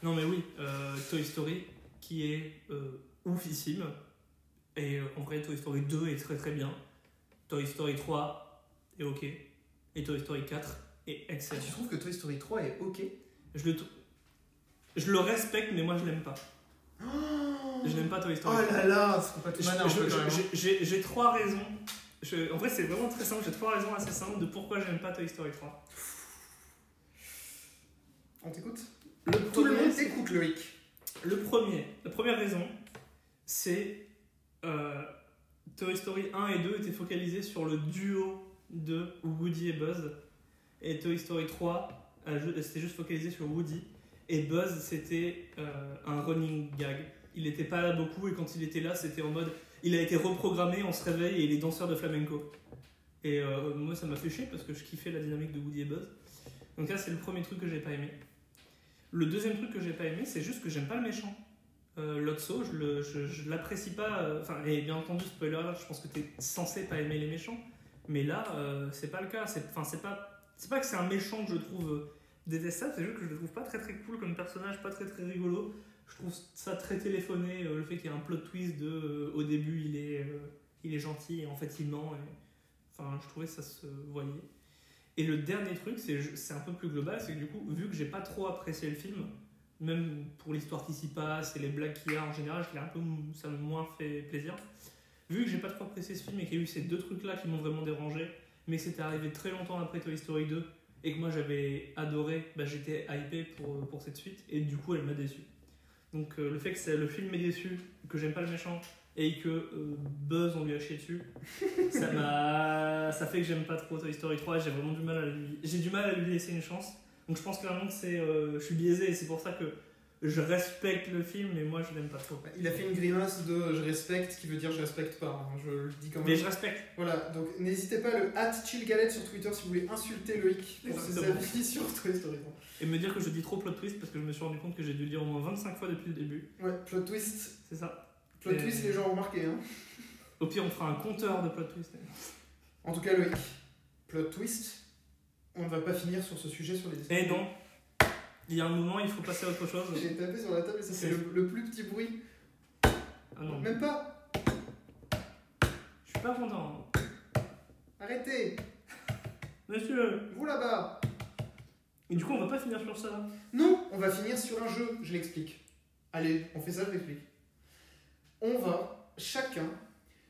Non, mais oui, euh, Toy Story qui est euh, oufissime. Et euh, en vrai, Toy Story 2 est très très bien. Toy Story 3 est ok. Et Toy Story 4 est Ah, excellent. tu trouves que Toy Story 3 est ok? Je le, je le respecte, mais moi je l'aime pas. Je n'aime pas Toy Oh Story. là là, c'est même. hein. j'ai- trois raisons. Je- en vrai, c'est vraiment très simple. J'ai trois raisons assez simples de pourquoi j'aime pas Toy Story 3. On t'écoute? Le Tout le premier, monde t'écoute, Loïc. Le premier, la première raison, c'est euh, Toy Story 1 et 2 étaient focalisés sur le duo de Woody et Buzz. Et Toy Story 3, euh, je- c'était juste focalisé sur Woody. Et Buzz, c'était euh, un running gag. Il n'était pas là beaucoup et quand il était là, c'était en mode. Il a été reprogrammé, on se réveille et il est danseur de flamenco. Et euh, moi, ça m'a fait chier parce que je kiffais la dynamique de Woody et Buzz. Donc, là, c'est le premier truc que j'ai pas aimé. Le deuxième truc que j'ai pas aimé, c'est juste que j'aime pas le méchant. Euh, Lotso, je, l'apprécie pas. euh, Enfin, et bien entendu, spoiler alert, je pense que t'es censé pas aimer les méchants. Mais là, c'est pas le cas. Enfin, c'est pas, pas que c'est un méchant que je trouve euh, détestable, c'est juste que je le trouve pas très très cool comme personnage, pas très très rigolo. Je trouve ça très téléphoné, euh, le fait qu'il y ait un plot twist de euh, au début il est, euh, il est gentil et en fait il ment. Enfin, je trouvais ça se voyait. Et le dernier truc, c'est, un peu plus global, c'est que du coup, vu que j'ai pas trop apprécié le film, même pour l'histoire qui s'y passe et les blagues qu'il y a en général, je un peu, ça m'a moins fait plaisir. Vu que j'ai pas trop apprécié ce film et qu'il y a eu ces deux trucs-là qui m'ont vraiment dérangé, mais c'était arrivé très longtemps après Toy Story 2 et que moi j'avais adoré, bah, j'étais hypé pour, pour cette suite et du coup elle m'a déçu. Donc euh, le fait que le film m'ait déçu, que j'aime pas le méchant et que euh, Buzz on lui a chié dessus, ça m'a, ça fait que j'aime pas trop Toy Story 3. J'ai vraiment du mal à lui, j'ai du mal à lui laisser une chance. Donc je pense clairement que c'est, euh, je suis biaisé et c'est pour ça que je respecte le film, mais moi je l'aime pas trop. Il a fait une grimace de je respecte qui veut dire je respecte pas. hein, Je le dis quand même. Mais je respecte. Voilà, donc n'hésitez pas le at chillgalette sur Twitter si vous voulez insulter Loïc pour ses avis sur Toy Story 3. Et me dire que je dis trop plot twist parce que je me suis rendu compte que j'ai dû le dire au moins 25 fois depuis le début. Ouais, plot twist. C'est ça. Plot Et- twist, les gens ont remarqué. Hein. Au pire, on fera un compteur de plot twist. En tout cas, Loïc, plot twist, on ne va pas finir sur ce sujet sur les. Et non, il y a un moment, il faut passer à autre chose. J'ai tapé sur la table et ça fait le, le plus petit bruit. Ah non, Même pas je suis pas content. Arrêtez Monsieur Vous là-bas Et du coup, on va pas finir sur ça. Non, on va finir sur un jeu, je l'explique. Allez, on fait ça, je l'explique. On va chacun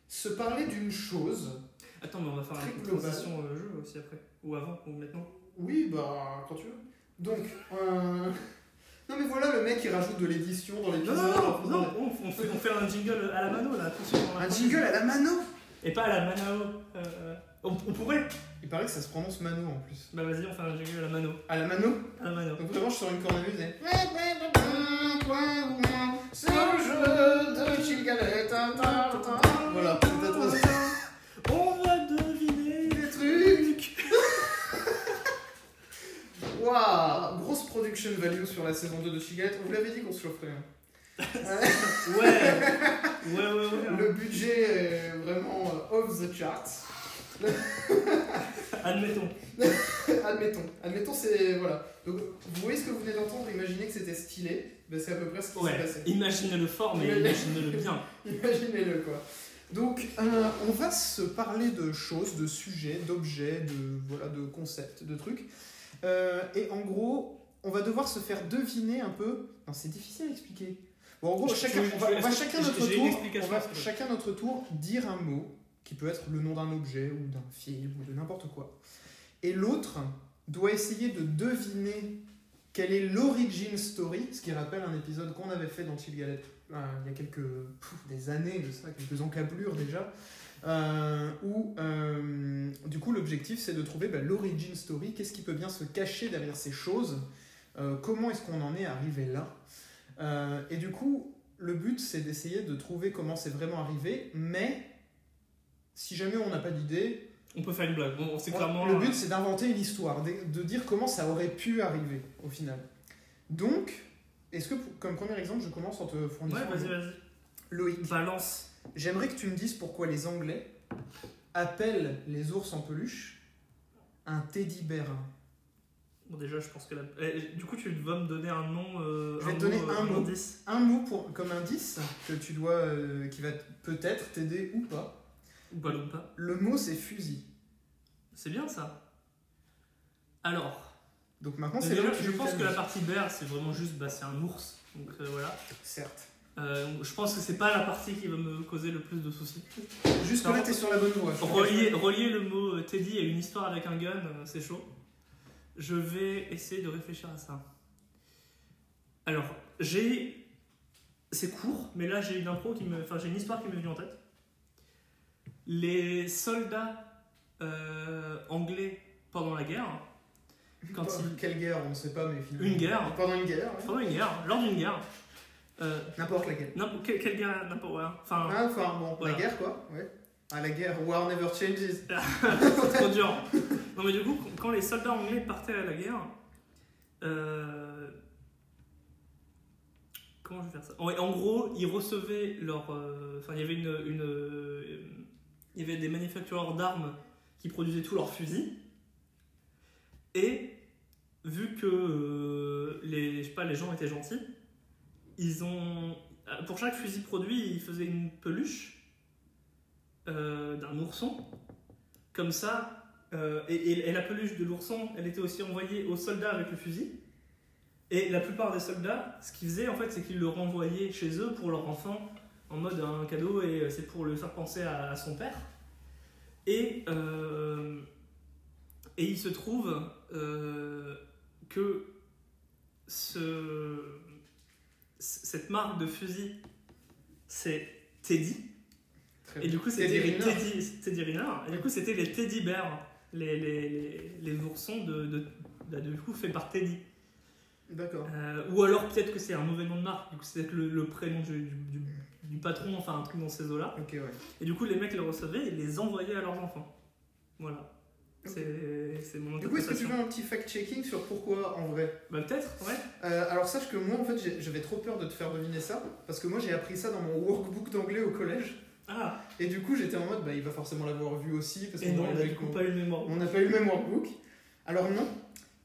se parler d'une chose. Attends, mais on va faire une transition euh, jeu aussi après. Ou avant, ou maintenant. Oui, bah, quand tu veux. Donc, euh... Non mais voilà, le mec il rajoute de l'édition dans Non, l'épisode. non, non, faisant non, on, fait, on fait un jingle à la mano là, tout de suite. dans la Un jingle à la mano Et pas à la manao. Euh, on, on pourrait Il paraît que ça se prononce mano en plus. Bah vas-y, on fait un jingle à la mano. À la mano À la mano. Donc vraiment, je sors une cornemuse et... C'est le jeu de Chilgalette. Production value sur la saison 2 de Chilgalette. On vous l'avait dit qu'on se chaufferait. hein. Ouais Ouais, ouais, ouais. Le budget est vraiment euh, off the charts. Admettons. admettons, admettons, c'est. Voilà. Donc, vous voyez ce que vous venez d'entendre, imaginez que c'était stylé, ben, c'est à peu près ce qui s'est Ouais, passé. imaginez-le fort, mais imaginez-le bien. Imaginez-le quoi. Donc, euh, on va se parler de choses, de sujets, d'objets, de voilà, de concepts, de trucs. Euh, et en gros, on va devoir se faire deviner un peu. Non, c'est difficile à expliquer. Bon, en gros, Je- chacun, je- on va, on chacun notre tour. On va chacun notre tour dire un mot qui peut être le nom d'un objet ou d'un film ou de n'importe quoi. Et l'autre doit essayer de deviner quelle est l'origin story, ce qui rappelle un épisode qu'on avait fait dans Chill Galette euh, il y a quelques pouf, des années de ça, quelques encablures déjà, euh, où euh, du coup l'objectif c'est de trouver bah, l'origin story, qu'est-ce qui peut bien se cacher derrière ces choses, euh, comment est-ce qu'on en est arrivé là. Euh, et du coup, le but c'est d'essayer de trouver comment c'est vraiment arrivé, mais si jamais on n'a pas d'idée, On peut faire une blague. Bon, c'est clairement. Le but, c'est d'inventer une histoire, de, de dire comment ça aurait pu arriver au final. Donc, est-ce que, comme premier exemple, je commence en te fournissant. Ouais, vas-y, vas-y. Loïc, Balance. j'aimerais que tu me dises pourquoi les Anglais appellent les ours en peluche un teddy bear. Bon, déjà, je pense que la. Eh, du coup, tu vas me donner un nom. euh, Je vais te donner mot, euh, un mot. indice. Un mot pour, comme indice que tu dois, euh, qui va peut-être t'aider ou pas. Ou pas, ou pas. Le mot c'est fusil. C'est bien ça. Alors, Donc maintenant c'est je pense que la partie bear, c'est vraiment juste. Bah, c'est un ours. Donc euh, voilà. Certes. Euh, je pense que c'est pas la partie qui va me causer le plus de soucis. Jusque là t'es sur la bonne voie. Relier, relier le mot euh, Teddy à une histoire avec un gun, euh, c'est chaud. Je vais essayer de réfléchir à ça. Alors, j'ai. C'est court, mais là j'ai une impro qui me. Enfin, j'ai une histoire qui m'est venue en tête. Les soldats euh, anglais pendant la guerre, quand ils. Quelle guerre, on ne sait pas, mais finalement. Une guerre. Pendant une guerre, ouais. Pendant une guerre, lors d'une guerre. Euh, N'importe laquelle. non, quelle, guerre N'importe ouais. Enfin, Ah, enfin, bon, Voilà. la guerre, quoi, ouais. Ah, la guerre, war never changes. c'est trop dur. Non, mais du coup, quand les soldats anglais partaient à la guerre, euh, comment je vais faire ça? En gros, ils recevaient leur. euh, Enfin, il y avait une, il y avait des manufactureurs d'armes qui produisaient tous leurs fusils. Et vu que euh, les, je sais pas, les gens étaient gentils, ils ont. Pour chaque fusil produit, ils faisaient une peluche euh, d'un ourson. Comme ça, euh, et, la peluche de l'ourson, elle était aussi envoyée aux soldats avec le fusil. Et la plupart des soldats, ce qu'ils faisaient en fait, c'est qu'ils le renvoyaient chez eux pour leur enfant en mode un cadeau et c'est pour le faire penser à, son père. Et, euh, et il se trouve euh, que ce, cette marque de fusil, c'est Teddy. Très Et du coup, c'était Teddy les. Teddy, Teddy Riner. Et du coup, c'était les Teddy Bears, les, les, les, les oursons de, de, bah, du coup, faits par Teddy. D'accord. Euh, ou alors peut-être que c'est un mauvais nom de marque, du coup, c'est peut-être le, le prénom du, du, patron, enfin un truc dans ces eaux-là. Ok, ouais. Et du coup, les mecs les recevaient et les envoyaient à leurs enfants. Voilà. C'est mon Du coup, est-ce que tu veux un petit fact-checking sur pourquoi en vrai? Bah, peut-être, ouais. Euh, Alors, sache que moi, en fait, j'avais trop peur de te faire deviner ça, parce que moi, j'ai appris ça dans mon workbook d'anglais au collège, Ah, et du coup, j'étais en mode, bah, il va forcément l'avoir vu aussi, parce et qu'on non, on a vu du coup qu'on- pas eu le mémoire. on n'a pas eu le même workbook. Alors non,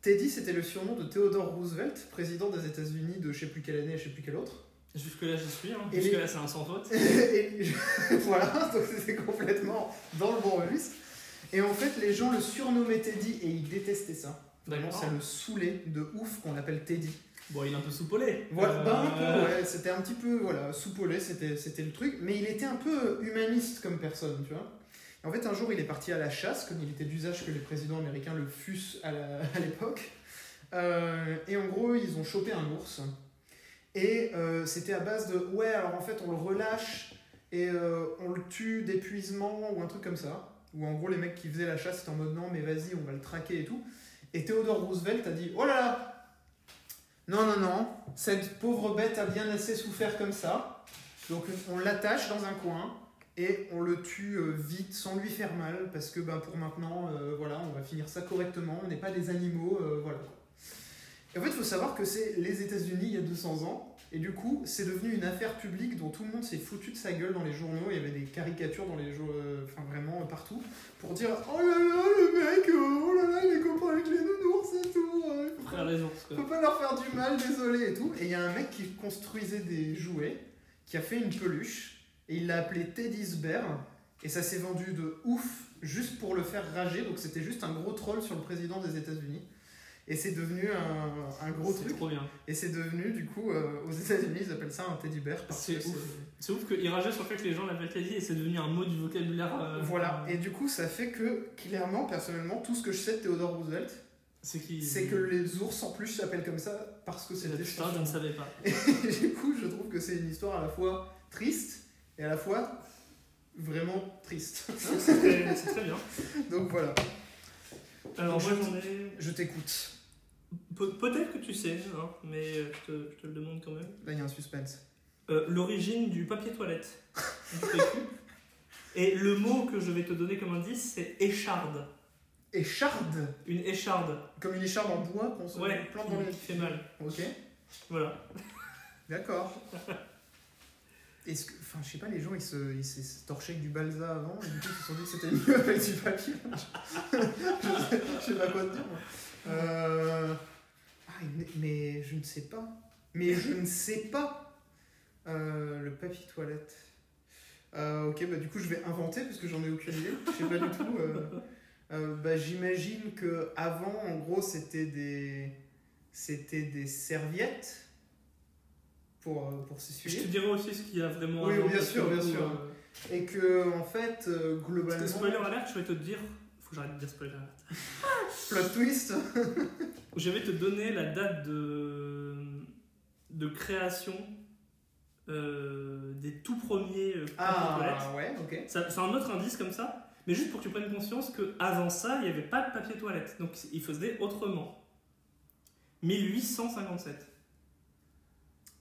Teddy, c'était le surnom de Theodore Roosevelt, président des États-Unis de je sais plus quelle année et je sais plus quelle autre. Jusque-là, j'y suis. Hein. Jusque-là, les- c'est un sans faute. et je- voilà, donc c'était complètement dans le bon registre. Et en fait, les gens le surnommaient Teddy et ils détestaient ça. Vraiment, ça le saoulait de ouf qu'on l'appelle Teddy. Bon, il est un peu soupolé. Voilà, Euh, bah, un peu, ouais, c'était un petit peu, voilà, soupolé, c'était, c'était le truc, mais il était un peu humaniste comme personne, tu vois. Et en fait, un jour, il est parti à la chasse, comme il était d'usage que les présidents américains le fussent à, la- à l'époque. Euh, et en gros, ils ont chopé un ours. Et euh, c'était à base de, ouais, alors en fait, on le relâche et on le tue d'épuisement ou un truc comme ça. Ou en gros, les mecs qui faisaient la chasse étaient en mode, non, mais vas-y, on va le traquer et tout. Et Theodore Roosevelt a dit, oh là là, non, non, non, cette pauvre bête a bien assez souffert comme ça. Donc on l'attache dans un coin et on le tue euh, vite sans lui faire mal parce que bah, pour maintenant, euh, voilà, on va finir ça correctement. On n'est pas des animaux, euh, voilà. Et en fait, il faut savoir que c'est les États-Unis il y a 200 ans, et du coup, c'est devenu une affaire publique dont tout le monde s'est foutu de sa gueule dans les journaux. Il y avait des caricatures dans les journaux, euh, enfin vraiment euh, partout, pour dire Oh là là, le mec, euh, oh là là, il est copain avec les nounours et tout. faut Frère les ours, quoi. faut pas leur faire du mal, désolé et tout. Et il y a un mec qui construisait des jouets, qui a fait une peluche, et il l'a appelé Teddy's Bear, et ça s'est vendu de ouf juste pour le faire rager. Donc c'était juste un gros troll sur le président des États-Unis. Et c'est devenu un, un gros C'est truc. trop bien. Et c'est devenu, du coup, euh, aux États-Unis, ils appellent ça un teddy bear. C'est ouf. C'est ouf qu'il rageait sur le fait que les gens l'appellent Teddy et c'est devenu un mot du vocabulaire. euh, Voilà. Et du coup, ça fait que, clairement, personnellement, tout ce que je sais de Theodore Roosevelt, C'est c'est que les ours en plus s'appellent comme ça parce que Putain, son je ne savais pas. Et du coup, je trouve que c'est une histoire à la fois triste et à la fois vraiment triste. C'est très, c'est très bien. Donc voilà, Alors, moi j'en ai. je t'écoute. Pe- Peut-être que tu sais, hein, mais euh, je te, je te le demande quand même. Là, il y a un suspense. Euh, L'origine du papier toilette du. Et le mot que je vais te donner comme indice, c'est écharde. Écharde? Une écharde. Comme une écharde en bois qu'on se Ouais, plante dans les... qui fait mal. Ok, Voilà. d'accord. Est-ce que... Enfin, je sais pas, les gens, ils se, ils se torchaient avec du balsa avant, et du coup, ils se sont dit que c'était mieux avec du papier. je, sais, je sais pas quoi te dire. Euh... Ah, mais, je ne sais pas. Mais je ne sais pas. Euh, le papier toilette. Euh, ok, bah du coup, je vais inventer parce que j'en ai aucune idée. Je sais pas du tout. bah, J'imagine que avant, en gros, c'était des, c'était des serviettes pour, euh, pour Je te dirai aussi ce qu'il y a vraiment Oui, bien sûr, bien sûr. euh, Et que, en fait, euh, Parce que globalement. spoiler alert, je vais te dire. Faut que j'arrête de dire spoiler alert. Plot twist Je vais te donner la date de, de création euh, des tout premiers euh, papiers toilettes. Ah, ouais, ok. C'est un autre indice comme ça, mais juste pour que tu prennes conscience qu'avant ça, il n'y avait pas de papier toilette. Donc il faisait autrement. 1857.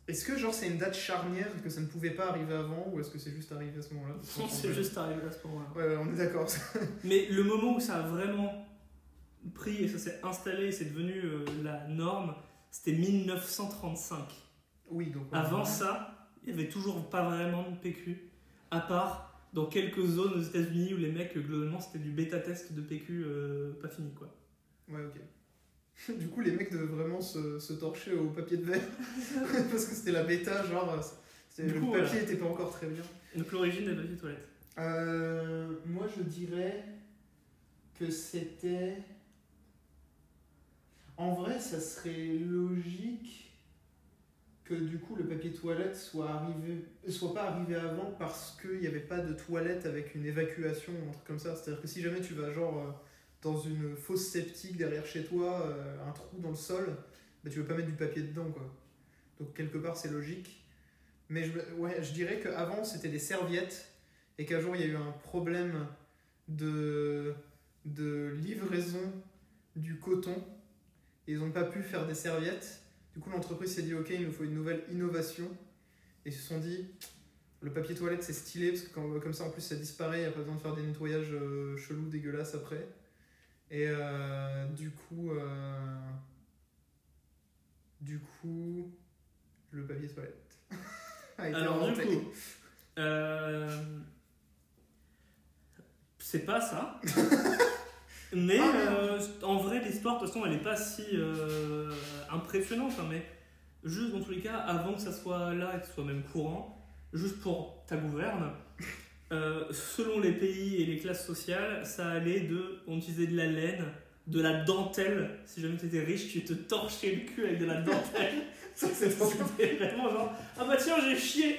Est-ce que, genre, c'est une date charnière que ça ne pouvait pas arriver avant ou est-ce que c'est juste arrivé à ce moment-là? C'est juste arrivé à ce moment-là. Ouais, ouais, on est d'accord. Mais le moment où ça a vraiment pris et ça s'est installé et c'est devenu euh, la norme, c'était 1935. Oui, donc. Avant ça, il n'y avait toujours pas vraiment de PQ, à part dans quelques zones aux États-Unis où les mecs, globalement, c'était du bêta-test de PQ euh, pas fini, quoi. Ouais, ok. Du coup, les mecs devaient vraiment se, se torcher au papier de verre. Parce que c'était la bêta, genre. Du le coup, papier voilà. était pas encore très bien. Donc l'origine des papiers toilettes. Euh, moi, je dirais que c'était. En vrai, ça serait logique que du coup le papier toilette soit arrivé, soit pas arrivé avant parce qu'il n'y avait pas de toilette avec une évacuation ou un truc comme ça. C'est-à-dire que si jamais tu vas genre euh, dans une fosse septique derrière chez toi, euh, un trou dans le sol, bah, tu veux pas mettre du papier dedans quoi. Donc quelque part c'est logique. Mais je, ouais, je dirais qu'avant c'était des serviettes et qu'un jour il y a eu un problème de, de livraison du coton et ils n'ont pas pu faire des serviettes. Du coup, l'entreprise s'est dit Ok, il nous faut une nouvelle innovation. Et ils se sont dit Le papier toilette c'est stylé parce que comme ça en plus ça disparaît, il n'y a pas besoin de faire des nettoyages euh, chelous, dégueulasses après. Et euh, du coup. euh, du coup. Le papier toilette. Alors du coup, euh, c'est pas ça. Mais Ah, euh, en vrai, l'histoire, de toute façon, elle est pas si euh, impressionnante. hein, mais juste dans tous les cas, avant que ça soit là et que ce soit même courant, juste pour ta gouverne, euh, selon les pays et les classes sociales, ça allait de. On utilisait de la laine, de la dentelle. Si jamais tu étais riche, tu te torchais le cul avec de la dentelle. C'est. C'était vraiment genre Ah bah tiens, j'ai chié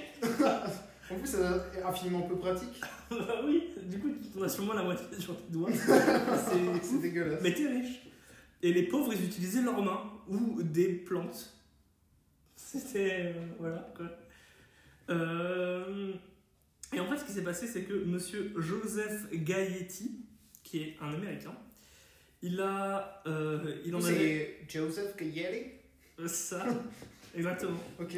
En plus, ça est infiniment peu pratique. Bah oui, du coup, on a sûrement la moitié sur tes doigts. C'est- C'est dégueulasse. Mais t'es riche. Et les pauvres, ils utilisaient leurs mains ou des plantes. C'était. euh, voilà, quoi. Euh, et en fait, ce qui s'est passé, c'est que monsieur Joseph Gaetti, qui est un américain, il a. euh, il en avait. Joseph Gayeli Ça, exactement. Ok.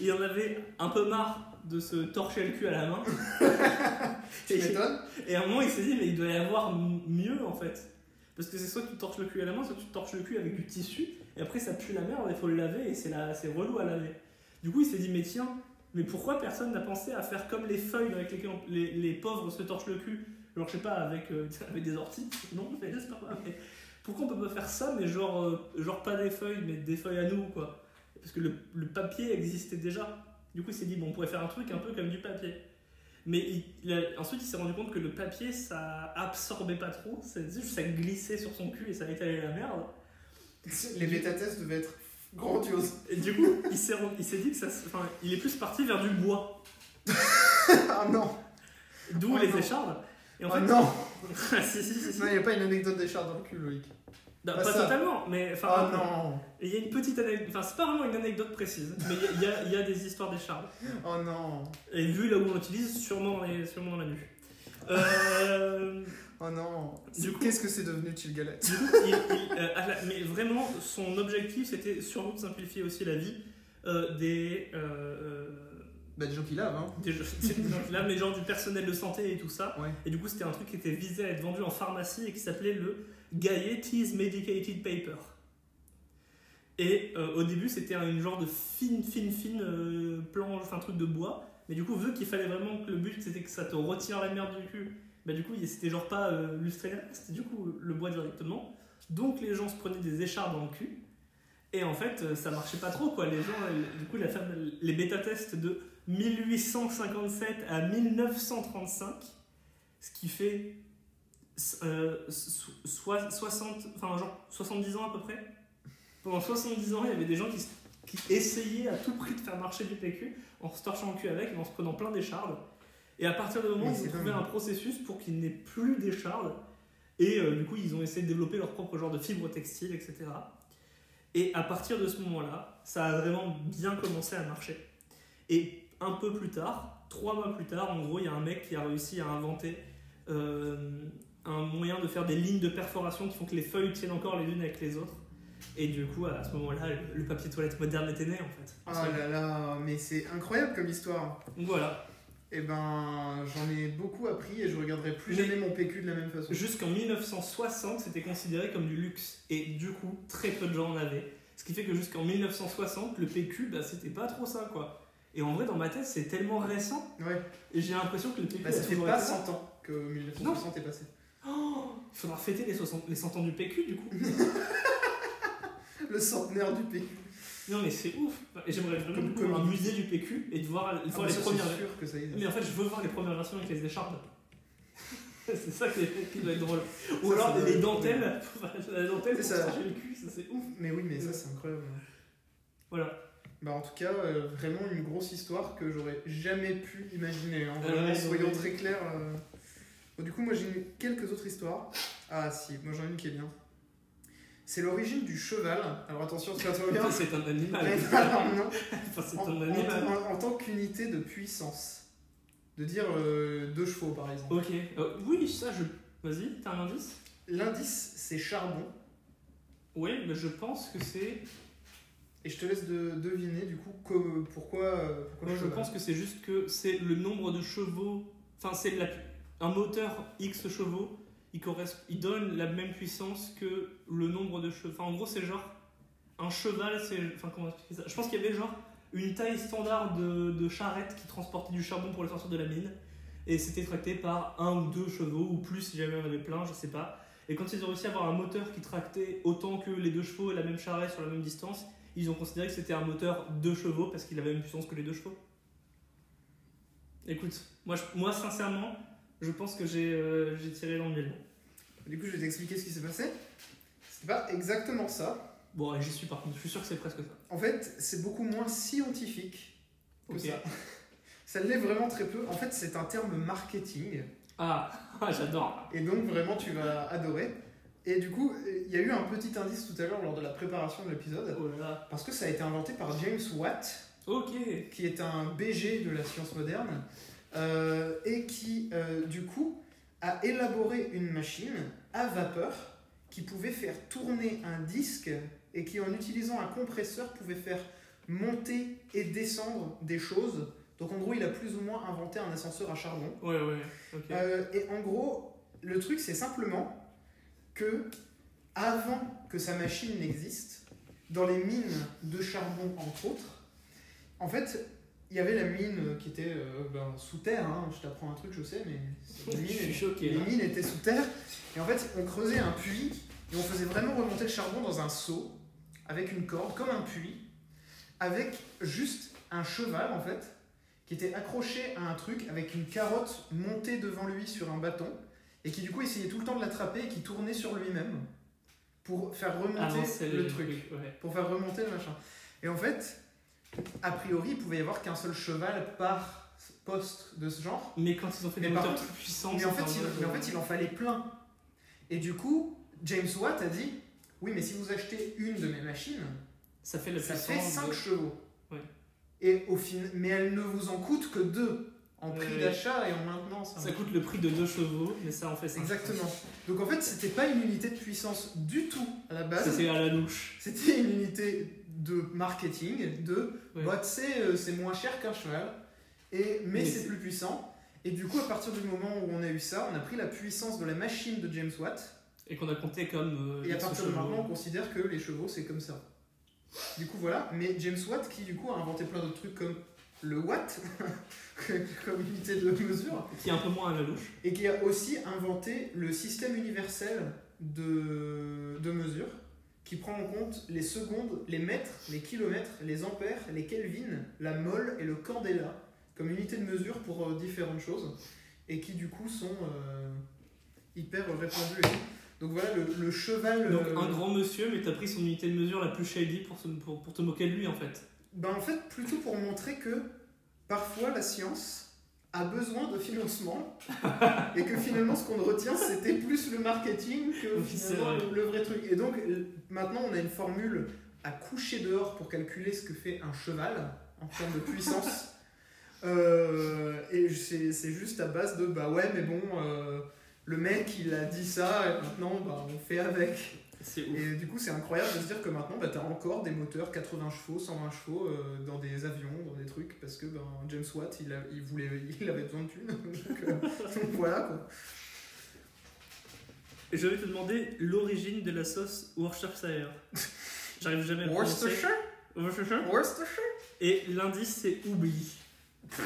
Il en avait un peu marre de se torcher le cul à la main. Tu m'étonnes Et à un moment, il s'est dit, mais il doit y avoir mieux en fait. Parce que c'est soit tu torches le cul à la main, soit tu torches le cul avec du tissu. et après ça pue la merde, il faut le laver et c'est relou à laver. Du coup, il s'est dit, mais tiens, mais pourquoi personne n'a pensé à faire comme les feuilles avec lesquelles les, les pauvres se torchent le cul? Genre, je sais pas, avec, euh, avec des orties? Non, mais j'espère pas. Pourquoi on peut pas faire ça, mais genre, euh, genre pas des feuilles, mais des feuilles à nous, quoi? Parce que le, le papier existait déjà. Du coup, il s'est dit, bon, on pourrait faire un truc un peu comme du papier. Mais il- a- ensuite, il s'est rendu compte que le papier, ça absorbait pas trop, ça, ça glissait sur son cul et ça étalait la merde. Les bêta-tests devaient être grandioses. Et du coup, il s'est rend- il s'est dit que ça. se- Enfin, il est plus parti vers du bois, ah non d'où Oh les non. échardes. Et en Ah fait, non si, si, si, si. Non, il n'y a pas une anecdote d'écharpe dans le cul, Loïc. Non, pas pas ça. totalement, mais enfin. Ah non Il y a une petite anecdote, enfin, c'est pas vraiment une anecdote précise, mais il y a- il y, a- il y a des histoires d'échardes. Oh non Et vu là où on l'utilise, sûrement, dans les- sûrement dans la nuit. Euh, Oh non Qu'est-ce que c'est devenu il, euh, mais vraiment, son objectif, c'était sûrement de simplifier aussi la vie euh, des, euh, euh, Bah, des gens qui lavent, hein. des, gens- qui lavent, mais genre du personnel de santé et tout ça. Ouais. Et du coup, c'était un truc qui était visé à être vendu en pharmacie et qui s'appelait le Gaiety's Medicated Paper. Et au début, c'était une genre de fine, fine, fine planche, enfin truc de bois. Mais du coup, vu qu'il fallait vraiment que le but c'était que ça te retire la merde du cul, bah du coup, c'était genre pas euh, lustré, c'était du coup le bois directement. Donc les gens se prenaient des écharpes dans le cul. Et en fait, euh, ça marchait pas trop quoi. Les gens, euh, du coup, la femme, les bêta-tests de 1857 à 1935, ce qui fait euh, so- soit- 60, enfin genre 70 ans à peu près. Pendant 70 ans, il y avait des gens qui, qui essayaient à tout prix de faire marcher du PQ en se torchant le cul avec et en se prenant plein d'échardes. Et à partir du moment où ils ont trouvé un processus pour qu'il n'ait plus d'échardes, et euh, du coup ils ont essayé de développer leur propre genre de fibres textiles, etc. Et à partir de ce moment-là, ça a vraiment bien commencé à marcher. Et un peu plus tard, trois mois plus tard, en gros, il y a un mec qui a réussi à inventer euh, un moyen de faire des lignes de perforation qui font que les feuilles tiennent encore les unes avec les autres. Et du coup, à ce moment-là, le- le papier toilette moderne était né en fait. Oh là là, mais c'est incroyable comme histoire. Donc voilà. Eh ben, j'en ai beaucoup appris et je regarderai plus Mais- jamais mon PQ de la même façon. Jusqu'en 1960, c'était considéré comme du luxe. Et du coup, très peu de gens en avaient. Ce qui fait que jusqu'en 1960, le PQ, bah, c'était pas trop ça, quoi. Et en vrai, dans ma tête, c'est tellement récent. Ouais, Et j'ai l'impression que le PQ bah, ça fait pas été là. 100 ans que 1960 est passé. Oh, il faudra fêter les, 60 les 100 ans du PQ, du coup. Le centenaire du PQ. Non, mais c'est ouf. Et j'aimerais vraiment Comme avoir un musée du PQ et de voir, de Ah, voir les ça, premières. que ça. Mais en fait, je veux voir les premières versions avec les écharpes. c'est ça qui, qui doit être drôle. Ou Ça, alors les dentelles. la dentelle pour ça. le cul, ça c'est ouf. Mais oui, mais ça, c'est incroyable. Voilà. Bah, en tout cas, euh, vraiment une grosse histoire que j'aurais jamais pu imaginer. hein. Ah soyons très clairs. euh. Bon, du coup, moi j'ai quelques autres histoires. Ah, si, moi j'en ai une qui est bien. C'est l'origine du cheval. Alors attention, c'est bien. Un animal. Enfin, c'est en, un en- animal. en- en tant qu'unité de puissance. De dire euh, deux chevaux par exemple. Ok. Euh, oui, ça, je. Vas-y, t'as un indice? L'indice c'est charbon. Oui, mais je pense que c'est. Et je te laisse de, deviner du coup co- pourquoi. euh, pourquoi Moi, je pense que c'est juste que c'est le nombre de chevaux. Enfin, c'est la... un moteur X chevaux. Il, donne la même puissance que le nombre de chevaux. En gros, c'est genre. Un cheval, c'est. Enfin, comment expliquer ça? Je pense qu'il y avait genre une taille standard de, charrette qui transportait du charbon pour le sortir de la mine. Et c'était tracté par un ou deux chevaux, ou plus si jamais on avait plein, je sais pas. Et quand ils ont réussi à avoir un moteur qui tractait autant que les deux chevaux et la même charrette sur la même distance, ils ont considéré que c'était un moteur deux chevaux parce qu'il avait la même puissance que les deux chevaux. Écoute, moi, moi sincèrement, je pense que j'ai euh, tiré dans le mille. Du coup, je vais t'expliquer ce qui s'est passé. C'est pas exactement ça. Bon, j'y suis par contre, je suis sûr que c'est presque ça. En fait, c'est beaucoup moins scientifique que ça. Ça l'est vraiment très peu. En fait, c'est un terme marketing. Ah, ah, j'adore. Et donc, vraiment, tu vas adorer. Et du coup, il y a eu un petit indice tout à l'heure lors de la préparation de l'épisode. Oh là là. Parce que ça a été inventé par James Watt, Ok. qui est un BG de la science moderne. Euh, et qui, euh, du coup, a élaboré une machine à vapeur qui pouvait faire tourner un disque et qui, en utilisant un compresseur, pouvait faire monter et descendre des choses. Donc, en gros, il a plus ou moins inventé un ascenseur à charbon. Ouais, ouais. Euh, et en gros, le truc, c'est simplement que avant que sa machine n'existe, dans les mines de charbon, entre autres, en fait, il y avait la mine qui était euh, ben, sous terre. hein. Je t'apprends un truc, je sais, mais les Je suis mines, choqué. les là. mines étaient sous terre. Et en fait, on creusait un puits et on faisait vraiment remonter le charbon dans un seau avec une corde, comme un puits, avec juste un cheval en fait, qui était accroché à un truc avec une carotte montée devant lui sur un bâton et qui du coup essayait tout le temps de l'attraper et qui tournait sur lui-même pour faire remonter le truc ouais. pour faire remonter le machin. Et en fait, a priori, il pouvait y avoir qu'un seul cheval par poste de ce genre. Mais quand ils ont fait des Mais moteurs plus puissants, Mais en, fait, il, mais en fait, il en fallait plein. Et du coup, James Watt a dit Oui, mais si vous achetez une de mes machines, ça fait la ça fait 5 de- chevaux. Ouais. Et au fin... Mais elle ne vous en coûte que 2 en prix d'achat et en maintenance. Ça coûte le prix de deux chevaux, mais ça en fait 5 Exactement. Donc en fait, c'était pas une unité de puissance du tout à la base. C'est à la louche. C'était une unité de marketing, de Ouais. bah, euh, c'est moins cher qu'un cheval, et, mais Mais c'est plus puissant. Et du coup, à partir du moment où on a eu ça, on a pris la puissance de la machine de James Watt, Et qu'on a compté comme. euh, et à partir de maintenant, on considère que les chevaux, c'est comme ça. Du coup, voilà. Mais James Watt, qui du coup a inventé plein d'autres trucs comme le watt, comme unité de mesure, Qui est un peu moins à la louche. et qui a aussi inventé le système universel de, de mesure qui prend en compte les secondes, les mètres, les kilomètres, les ampères, les kelvins, la mole et le candela comme unité de mesure pour euh, différentes choses et qui du coup sont euh, hyper répandus. Donc voilà le, le cheval. Donc euh, un grand monsieur, mais t'as pris son unité de mesure la plus shady pour, se- pour, pour te moquer de lui en fait. Ben en fait, plutôt pour montrer que parfois la science a besoin de financement et que finalement ce qu'on retient c'était plus le marketing que finalement vrai. le, vrai truc. Et donc euh, maintenant on a une formule à coucher dehors pour calculer ce que fait un cheval en termes de puissance. Euh, et c'est c'est juste à base de bah ouais mais bon euh, le mec il a dit ça et maintenant bah, on fait avec. Et du coup, c'est incroyable de se dire que maintenant, bah, t'as encore des moteurs 80 chevaux, 120 chevaux euh, dans des avions, dans des trucs, parce que ben, James Watt, il, a- il, voulait, il avait besoin de thunes. donc, euh, donc voilà quoi. Et je vais te demander l'origine de la sauce Worcestershire. J'arrive jamais à. Worcestershire? Worcestershire? Worcestershire? Et l'indice c'est oubli.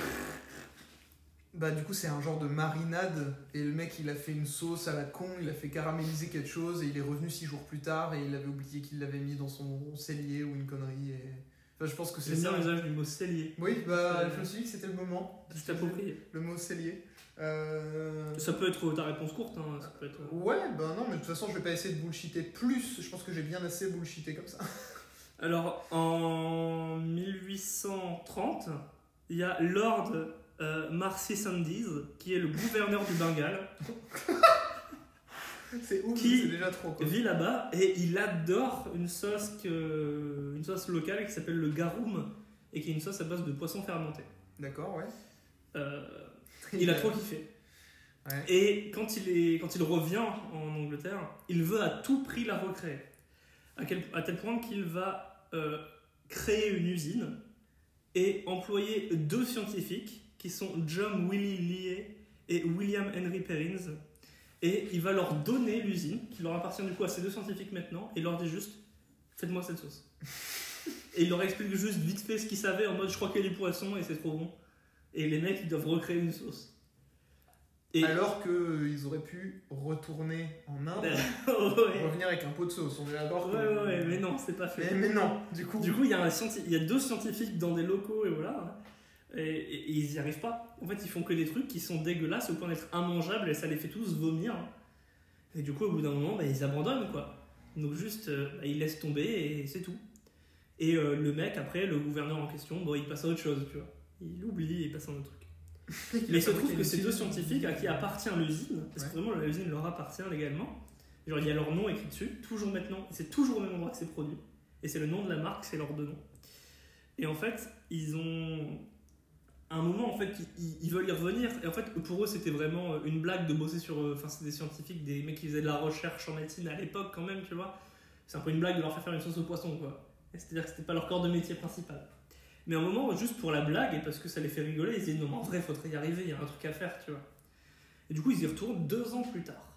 Bah, du coup, c'est un genre de marinade, et le mec, il a fait une sauce à la con, il a fait caraméliser quelque chose, et il est revenu 6 jours plus tard, et il avait oublié qu'il l'avait mis dans son cellier ou une connerie. Et... Enfin, je pense que c'est ça. bien l'usage du mot cellier. Oui, bah, Euh, je me suis dit que c'était le moment. C'est approprié. Le mot cellier. Euh... Ça peut être ta réponse courte, hein. ça peut être. Ouais, bah non, mais de toute façon, je vais pas essayer de bullshiter plus. Je pense que j'ai bien assez bullshité comme ça. Alors, en 1830, il y a Lord euh, Marcy Sandys, qui est le gouverneur du Bengale, C'est ouf, Qui c'est déjà trop quoi. vit là-bas et il adore une sauce, que, une sauce locale qui s'appelle le garum et qui est une sauce à base de poisson fermenté. D'accord, ouais. Euh, il a trop kiffé. Ouais. Et quand il, est, quand il revient en Angleterre, il veut à tout prix la recréer. À, quel, à tel point qu'il va euh, créer une usine et employer deux scientifiques qui sont John Willie Lee et William Henry Perrins. Et il va leur donner l'usine, qui leur appartient du coup à ces deux scientifiques maintenant, et il leur dit juste Faites-moi cette sauce. et il leur explique juste vite fait ce qu'ils savaient en mode Je crois qu'il y a du poisson et c'est trop bon. Et les mecs, ils doivent recréer une sauce. Et Alors qu'ils auraient pu retourner en Inde, ouais. revenir avec un pot de sauce. On est d'accord Ouais, ouais, ouais, mais non, c'est pas fait. Mais, mais non, du coup. Du coup, il y, a un scienti- il y a deux scientifiques dans des locaux et voilà. Et, et- et ils y arrivent pas. En fait, ils font que des trucs qui sont dégueulasses au point d'être immangeables et ça les fait tous vomir. Et du coup, au bout d'un moment, bah, ils abandonnent quoi. Donc, juste, euh, bah, ils laissent tomber et c'est tout. Et euh, le mec, après, le gouverneur en question, bon, il passe à autre chose, tu vois. Il oublie et il passe à un autre truc. Mais il se trouve que ces deux scientifiques à qui appartient l'usine, parce que vraiment l'usine leur appartient légalement, genre il y a leur nom écrit dessus, toujours maintenant, c'est toujours au même endroit que c'est produit, et c'est le nom de la marque, c'est leur deux noms. Et en fait, ils ont. Un moment, en fait, ils, veulent y revenir, et en fait, pour eux, c'était vraiment une blague de bosser sur. eux. Enfin, c'est des scientifiques, des mecs qui faisaient de la recherche en médecine à l'époque, quand même, tu vois. C'est un peu une blague de leur faire faire une sauce au poisson, quoi. C'est-à-dire que c'était pas leur corps de métier principal. Mais à un moment, juste pour la blague et parce que ça les fait rigoler, ils se disent non, mais en vrai, faudrait y arriver, il y a un truc à faire, tu vois. Et du coup, ils y retournent deux ans plus tard.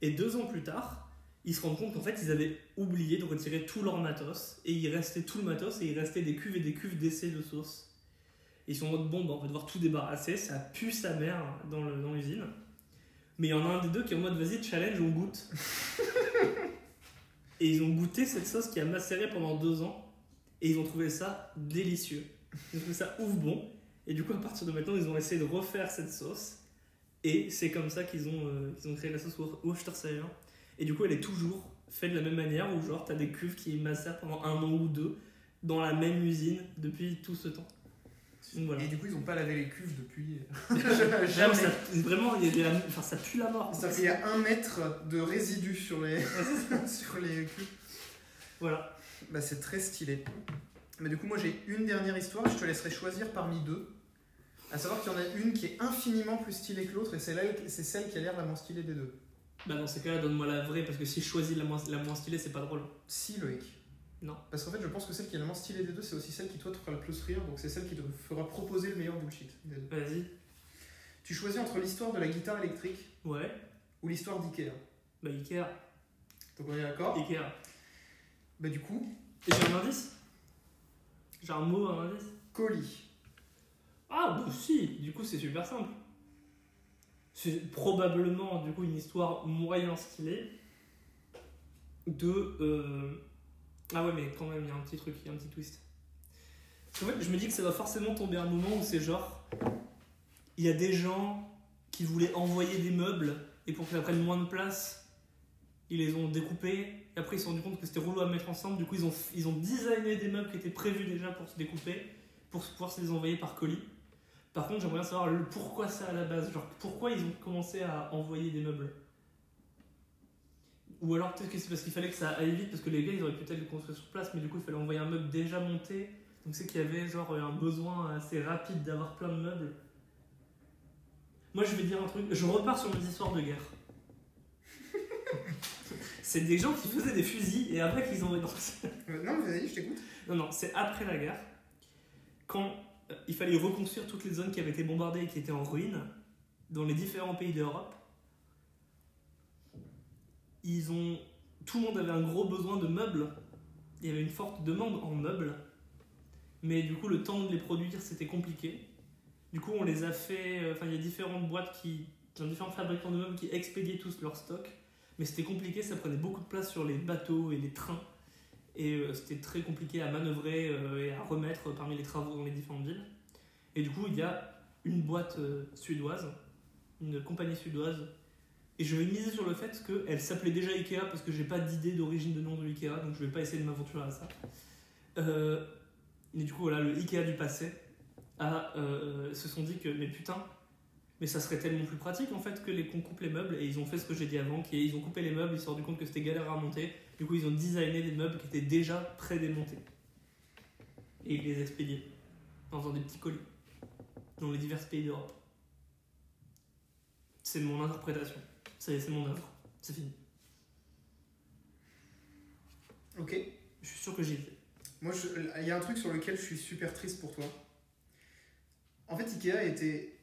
Et deux ans plus tard, ils se rendent compte qu'en fait, ils avaient oublié de retirer tout leur matos, et il restait tout le matos, et il restait des cuves et des cuves d'essai de sauce. Ils sont en mode, bon, bah, on va devoir tout débarrasser, ça pue sa mère dans l'usine. Mais il y en a un des deux qui est en mode, vas-y, challenge, on goûte. et ils ont goûté cette sauce qui a macéré pendant deux ans, et ils ont trouvé ça délicieux. Ils ont trouvé ça ouf bon, et du coup, à partir de maintenant, ils ont essayé de refaire cette sauce, et c'est comme ça qu'ils ont, euh, ont créé la sauce Wor- Worcestershire. Et du coup, elle est toujours faite de la même manière, où genre, t'as des cuves qui macèrent pendant un an ou deux dans la même usine depuis tout ce temps. Voilà. Et du coup, ils ont pas lavé les cuves depuis. Jamais. ça, vraiment, il y a des- enfin, ça pue la mort. Ça fait il y a un mètre de résidus sur les, sur les cuves. Voilà. Bah, c'est très stylé. Mais du coup, moi j'ai une dernière histoire, je te laisserai choisir parmi deux. À savoir qu'il y en a une qui est infiniment plus stylée que l'autre, et c'est là- c'est celle qui a l'air la moins stylée des deux. Bah, dans ces cas-là, donne-moi la vraie, parce que si je choisis la moins, la moins stylée, c'est pas drôle. Si, Loïc. Non. Parce qu'en fait, je pense que celle qui est la moins stylée des deux, c'est aussi celle qui, toi, te fera le plus rire, donc c'est celle qui te fera proposer le meilleur bullshit. Vas-y. Tu choisis entre l'histoire de la guitare électrique Ouais. ou l'histoire d'Ikea. Bah, Ikea. Donc on est d'accord? Ikea. Bah, du coup, Et j'ai un indice? J'ai un mot, un indice? Colis. Ah, bah si, du coup c'est super simple. C'est probablement du coup une histoire moyen stylée de. euh, Ah ouais, mais quand même, il y a un petit truc, il y a un petit twist. Qu'en fait, je me dis que ça va forcément tomber un moment où c'est genre. Il y a des gens qui voulaient envoyer des meubles et pour que ça moins de place, ils les ont découpés. Et après, ils se sont rendus compte que c'était relou à mettre ensemble. Du coup, ils ont, ils ont designé des meubles qui étaient prévus déjà pour se découper pour pouvoir se les envoyer par colis. Par contre, j'aimerais bien savoir le pourquoi ça à la base. Genre, pourquoi ils ont commencé à envoyer des meubles? Ou alors, peut-être que c'est parce qu'il fallait que ça aille vite, parce que les gars, ils auraient pu peut-être le construire sur place, mais du coup, il fallait envoyer un meuble déjà monté. Donc, c'est qu'il y avait genre un besoin assez rapide d'avoir plein de meubles. Moi, je vais dire un truc. Je repars sur mes histoires de guerre. c'est des gens qui faisaient des fusils et après qu'ils le Euh, non, vas-y, je t'écoute. non, non, c'est après la guerre, quand euh, il fallait reconstruire toutes les zones qui avaient été bombardées et qui étaient en ruine dans les différents pays d'Europe. Ils ont, tout le monde avait un gros besoin de meubles. Il y avait une forte demande en meubles, mais du coup le temps de les produire c'était compliqué. Du coup on les a fait, euh, enfin il y a différentes boîtes qui, différents fabricants de meubles qui expédiaient tous leur stock, mais c'était compliqué, ça prenait beaucoup de place sur les bateaux et les trains. Et euh, c'était très compliqué à manœuvrer euh, et à remettre parmi les travaux dans les différentes villes. Et du coup, il y a une boîte suédoise, une compagnie suédoise, et je vais miser sur le fait qu'elle s'appelait déjà Ikea parce que j'ai pas d'idée d'origine de nom de Ikea, donc je vais pas essayer de m'aventurer à ça. Euh, et du coup, voilà, le Ikea du passé a, euh, se sont dit que, mais putain, mais ça serait tellement plus pratique en fait que les qu'on coupe les meubles. Et ils ont fait ce que j'ai dit avant qui est ils ont coupé les meubles ils se sont rendu compte que c'était galère à monter du coup ils ont designé des meubles qui étaient déjà pré-démontés. Et ils les expédiaient en faisant des petits colis dans les divers pays d'Europe. C'est mon interprétation c'est c'est mon œuvre c'est fini Ok. je suis sûr que j'y étais Moi, il y a un truc sur lequel je suis super triste pour toi. En fait, Ikea a été,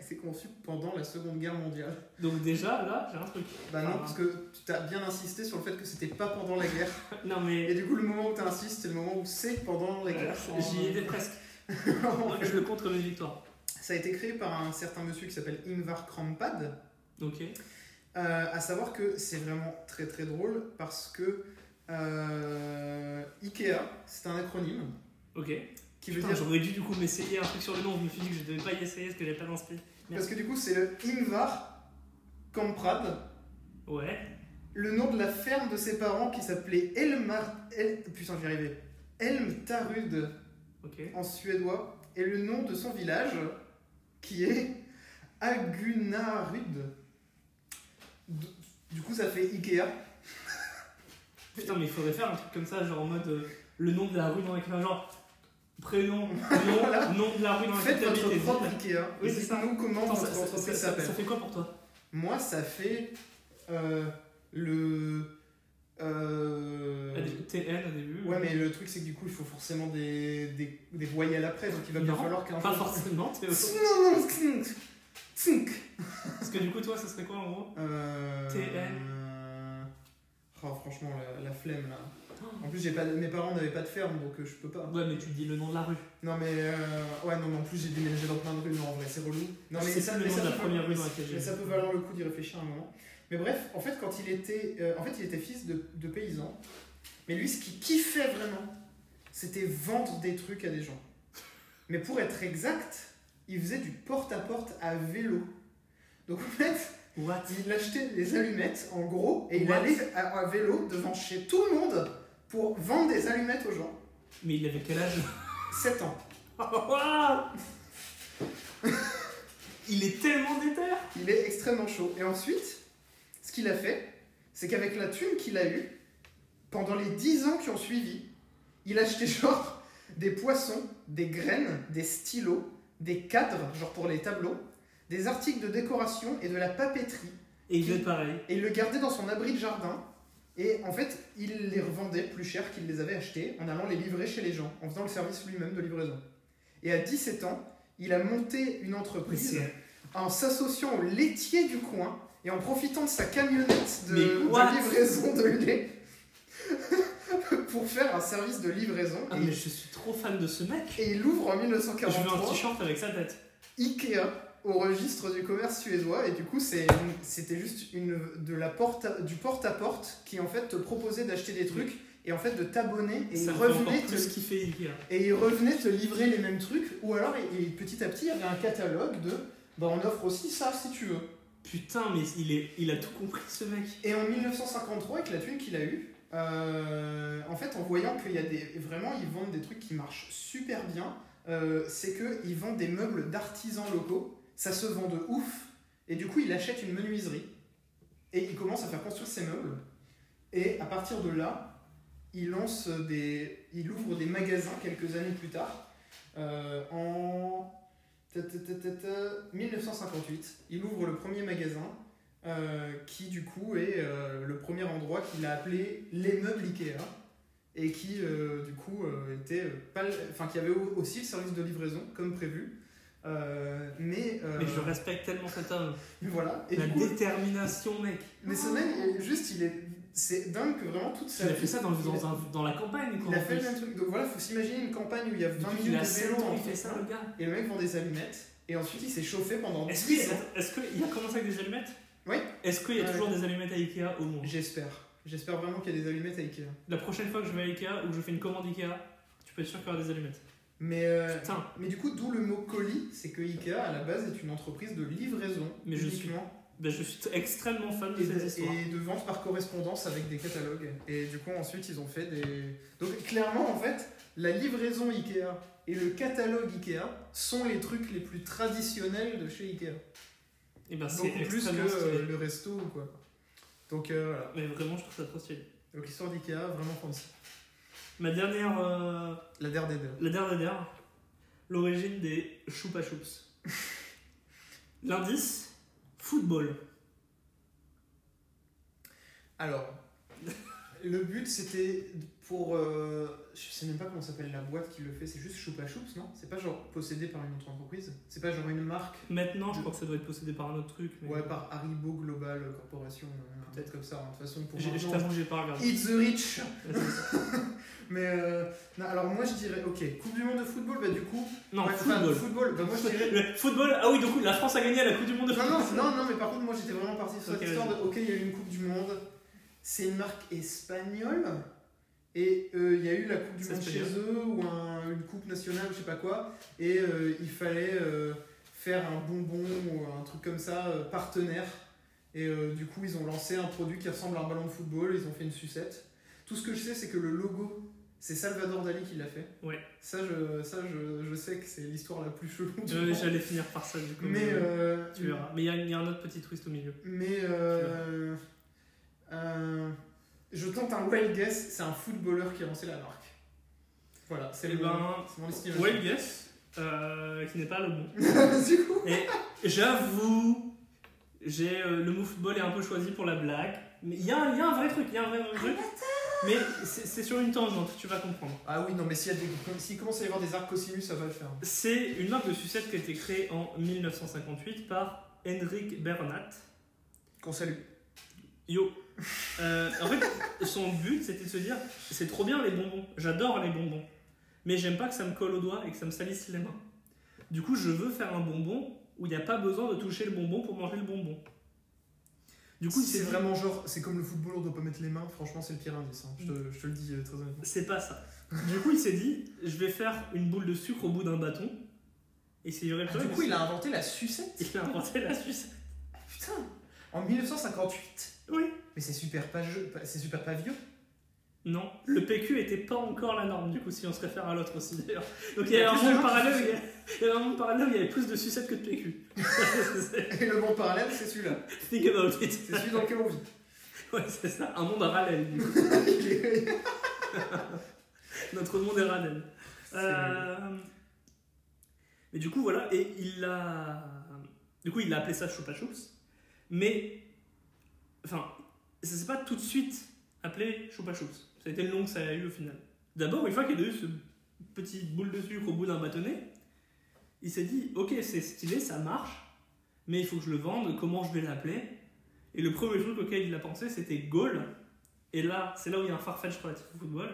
été conçu pendant la Seconde Guerre mondiale. donc déjà là j'ai un truc Bah non, Ah. parce que tu as bien insisté sur le fait que c'était pas pendant la guerre. non mais Et du coup, le moment où tu insistes, c'est le moment où c'est pendant la guerre. j'y étais presque En fait, je le compte comme une victoire Ça a été créé par un certain monsieur qui s'appelle Ingvar Krampa. ok Euh, à savoir que c'est vraiment très très drôle parce que euh, Ikea, c'est un acronyme ok qui veut Putain, dire. j'aurais dû du coup m'essayer un truc sur le nom. Je me suis dit que je devais pas y essayer parce que j'avais pas d'inspi. Parce que du coup, c'est le Ingvar Kamprad, Ouais. le nom de la ferme de ses parents qui s'appelait Elmar. El... Putain, j'y arrivais. Elmtarud Ok. en suédois, et le nom de son village qui est Agunarud. Du coup, ça fait Ikea. Putain, mais il faudrait faire un truc comme ça, genre en mode euh, le nom de la rue dans laquelle. Genre prénom, nom, Voilà. nom de la rue dans laquelle Faites votre propre. Ikea. Oui, c'est ça. Dites-nous comment Attends, votre entreprise ça- ça- s'appelle. ça fait quoi pour toi Moi, ça fait euh, le. Euh... Ah, TN au début Ouais, mais le truc, c'est que du coup, il faut forcément des, des, des voyelles après, donc il va bien falloir qu'un Pas forcément, Théo. Tsunk. Parce que du coup, toi, ça serait quoi en gros Euh... TN. Oh, franchement, la, la flemme là. En plus, j'ai pas, mes parents n'avaient pas de ferme donc euh, je peux pas. Ouais, mais tu dis le nom de la rue. Non, mais euh, ouais, non, mais en plus, j'ai déménagé dans plein de rues. Non, en vrai, c'est relou. Non, Je sais ça, de la peut- première rue dans mais- laquelle j'ai mais ça peut valoir le coup d'y réfléchir un moment. Mais bref, en fait, quand il était, euh, en fait, il était fils de, de paysan. Mais lui, ce qu'il kiffait vraiment, c'était vendre des trucs à des gens. Mais pour être exact, il faisait du porte-à-porte à vélo. Donc en fait, What? il achetait des allumettes en gros et il What? allait à, à vélo devant chez tout le monde pour vendre des allumettes aux gens. Mais il avait quel âge? 7 ans. Waouh Il est tellement déter Il est extrêmement chaud. Et ensuite, ce qu'il a fait, c'est qu'avec la thune qu'il a eue, pendant les 10 ans qui ont suivi, il a acheté genre des poissons, des graines, des stylos, des cadres, genre pour les tableaux, des articles de décoration et de la papeterie. Et il fait pareil. Et il le gardait dans son abri de jardin. Et en fait, il les revendait plus cher qu'il les avait achetés en allant les livrer chez les gens, en faisant le service lui-même de livraison. Et à 17 ans, il a monté une Mais entreprise c'est- en s'associant au laitier du coin et en profitant de sa camionnette de, Mais what? de livraison de lait pour faire un service de livraison. Ah, et, mais je suis trop fan de ce mec. et il ouvre en Je veux un 1943 t-shirt avec sa tête. Ikea au registre du commerce suédois et du coup c'était juste une de la porte du porte à porte qui en fait te proposait d'acheter des trucs et en fait de t'abonner et ça il revenait te, Ikea. et il revenait te livrer les mêmes trucs ou alors et, et petit à petit il y avait un catalogue de bah on offre aussi ça si tu veux Putain, mais il, est, il a tout compris ce mec. Et en 1953, avec la thune qu'il a eue, euh, en fait, en voyant qu'il y a des. Vraiment, ils vendent des trucs qui marchent super bien, euh, c'est qu'ils vendent des meubles d'artisans locaux, ça se vend de ouf, et du coup, il achète une menuiserie, et il commence à faire construire ses meubles, et à partir de là, il lance des. Des magasins quelques années plus tard, euh, en. ta, ta, ta, ta, ta, 1958, il ouvre le premier magasin euh, qui du coup est euh, le premier endroit qu'il a appelé les meubles Ikea et qui euh, du coup était pas enfin qui avait au- aussi le service de livraison comme prévu mais Mais je respecte tellement cet homme. mais voilà et La coup, détermination, mec. mais ce mec juste il est c'est dingue que vraiment toute sa Il a fait ça dans, dans, un- dans la campagne, quoi. il a fait le même truc donc voilà faut s'imaginer une campagne où il y a 20 Depuis qu'il minutes a de 7 vélo ans, il fait ça, le gars. et le mec vend des allumettes et ensuite il s'est chauffé pendant Est-ce 10 qu'il ans est-ce qu'il a commencé avec des allumettes? Oui. Est-ce qu'il y a Ouais. toujours des allumettes à Ikea au monde j'espère j'espère vraiment qu'il y a des allumettes à Ikea La prochaine fois que je vais à Ikea ou que je fais une commande Ikea, tu peux être sûr qu'il y aura des allumettes. Mais, euh, Putain. mais du coup, d'où le mot colis, c'est que Ikea à la base est une entreprise de livraison Mais je suis uniquement Ben, je suis extrêmement fan de et, cette de, histoire. et de vente par correspondance avec des catalogues. Et du coup, ensuite, ils ont fait des. Donc, clairement, en fait, la livraison Ikea et le catalogue Ikea sont les trucs les plus traditionnels de chez Ikea. Et ben c'est Beaucoup plus que stylé. euh, le resto ou quoi. Donc, euh, voilà. Mais vraiment, je trouve ça trop stylé. Donc, l'histoire d'Ikea, vraiment fancy. Ma dernière. euh, La der des der. La dernière, l'origine des choupa choups. L'indice, football. Alors, le but c'était pour. euh, je sais même pas comment s'appelle la boîte qui le fait, c'est juste Choupa Choups, non? C'est pas genre possédé par une autre entreprise? C'est pas genre une marque? Maintenant, je crois que ça doit être possédé par un autre truc. Mais... Ouais, par Haribo Global Corporation, euh, peut-être comme ça, hein, de toute façon pour J'ai- Je t'avoue j'ai pas regardé. Eat the rich Ouais. Mais euh, non, alors moi je dirais, ok, Coupe du Monde de football, bah du coup. Non, ouais, enfin, football. football, bah moi je dirais. Le football, ah oui, du coup, la France a gagné à la Coupe du Monde de football. non, non, non, mais par contre, moi j'étais vraiment parti sur cette histoire de ok, il y a eu une Coupe du Monde, c'est une marque espagnole, et euh, il y a eu la Coupe du Monde chez eux, ou un- une Coupe nationale, je sais pas quoi, et euh, il fallait euh, faire un bonbon ou un truc comme ça, partenaire, et du coup, ils ont lancé un produit qui ressemble à un ballon de football, ils ont fait une sucette. Tout ce que je sais, c'est que le logo. C'est Salvador Dali qui l'a fait. Ouais. Ça, je, ça je, je sais que c'est l'histoire la plus chelou. J'allais finir par ça, du coup. Mais, Tu verras. Mais il y, y a un autre petit twist au milieu. mais je tente un wild guess, c'est un footballeur qui a lancé la marque. Voilà, c'est Eh le ben, c'est mon estimation. Wild guess, euh, qui n'est pas le bon. du coup, Et j'avoue, j'ai euh, le mot football est un peu choisi pour la blague. Mais il y, a un- il y a un vrai truc, il y a un vrai, vrai truc. Mais c'est sur une tangente, tu vas comprendre. ah oui non mais s'il y a des s'il commence à y avoir des arcs cosinus, ça va le faire. C'est une marque de sucette qui a été créée en 1958 par Henrik Bernat. Qu'on salue. Yo, Euh, en fait, son but c'était de se dire c'est trop bien les bonbons, j'adore les bonbons, mais j'aime pas que ça me colle aux doigts et que ça me salisse les mains. Du coup, je veux faire un bonbon où il n'y a pas besoin de toucher le bonbon pour manger le bonbon. Du coup, c'est vraiment genre, c'est comme le football, on doit pas mettre les mains. Franchement, c'est le pire indice. hein. Je, te, je te le dis euh, très honnêtement. c'est pas ça. Du coup, il s'est dit je vais faire une boule de sucre au bout d'un bâton. Et c'est Ah, du coup, il a inventé la sucette. il a inventé la sucette. Putain, en 1958. Oui. Mais c'est super c'est super vieux. Non, le PQ était pas encore la norme, du coup, si on se réfère à l'autre aussi d'ailleurs. Donc il y avait un monde parallèle, parallèle où il y avait plus de sucettes que de PQ. Et le monde parallèle, c'est celui-là. Think about it. C'est celui dans lequel on vit. Ouais, c'est ça, un monde parallèle, du coup. Notre monde est. C'est Euh... Mais du coup, voilà, et il a. Du coup, il a appelé ça Choupa Choups. Mais. Enfin, ça s'est pas tout de suite appelé Choupa Choups. Ça a été le nom que ça a eu au final. D'abord, une fois qu'il a eu ce petit boule de sucre au bout d'un bâtonnet, il s'est dit Ok, c'est stylé, ça marche, mais il faut que je le vende, comment je vais l'appeler? Et le premier truc auquel il a pensé, c'était Goal. Et là, c'est là où il y a un farfetch relatif au football.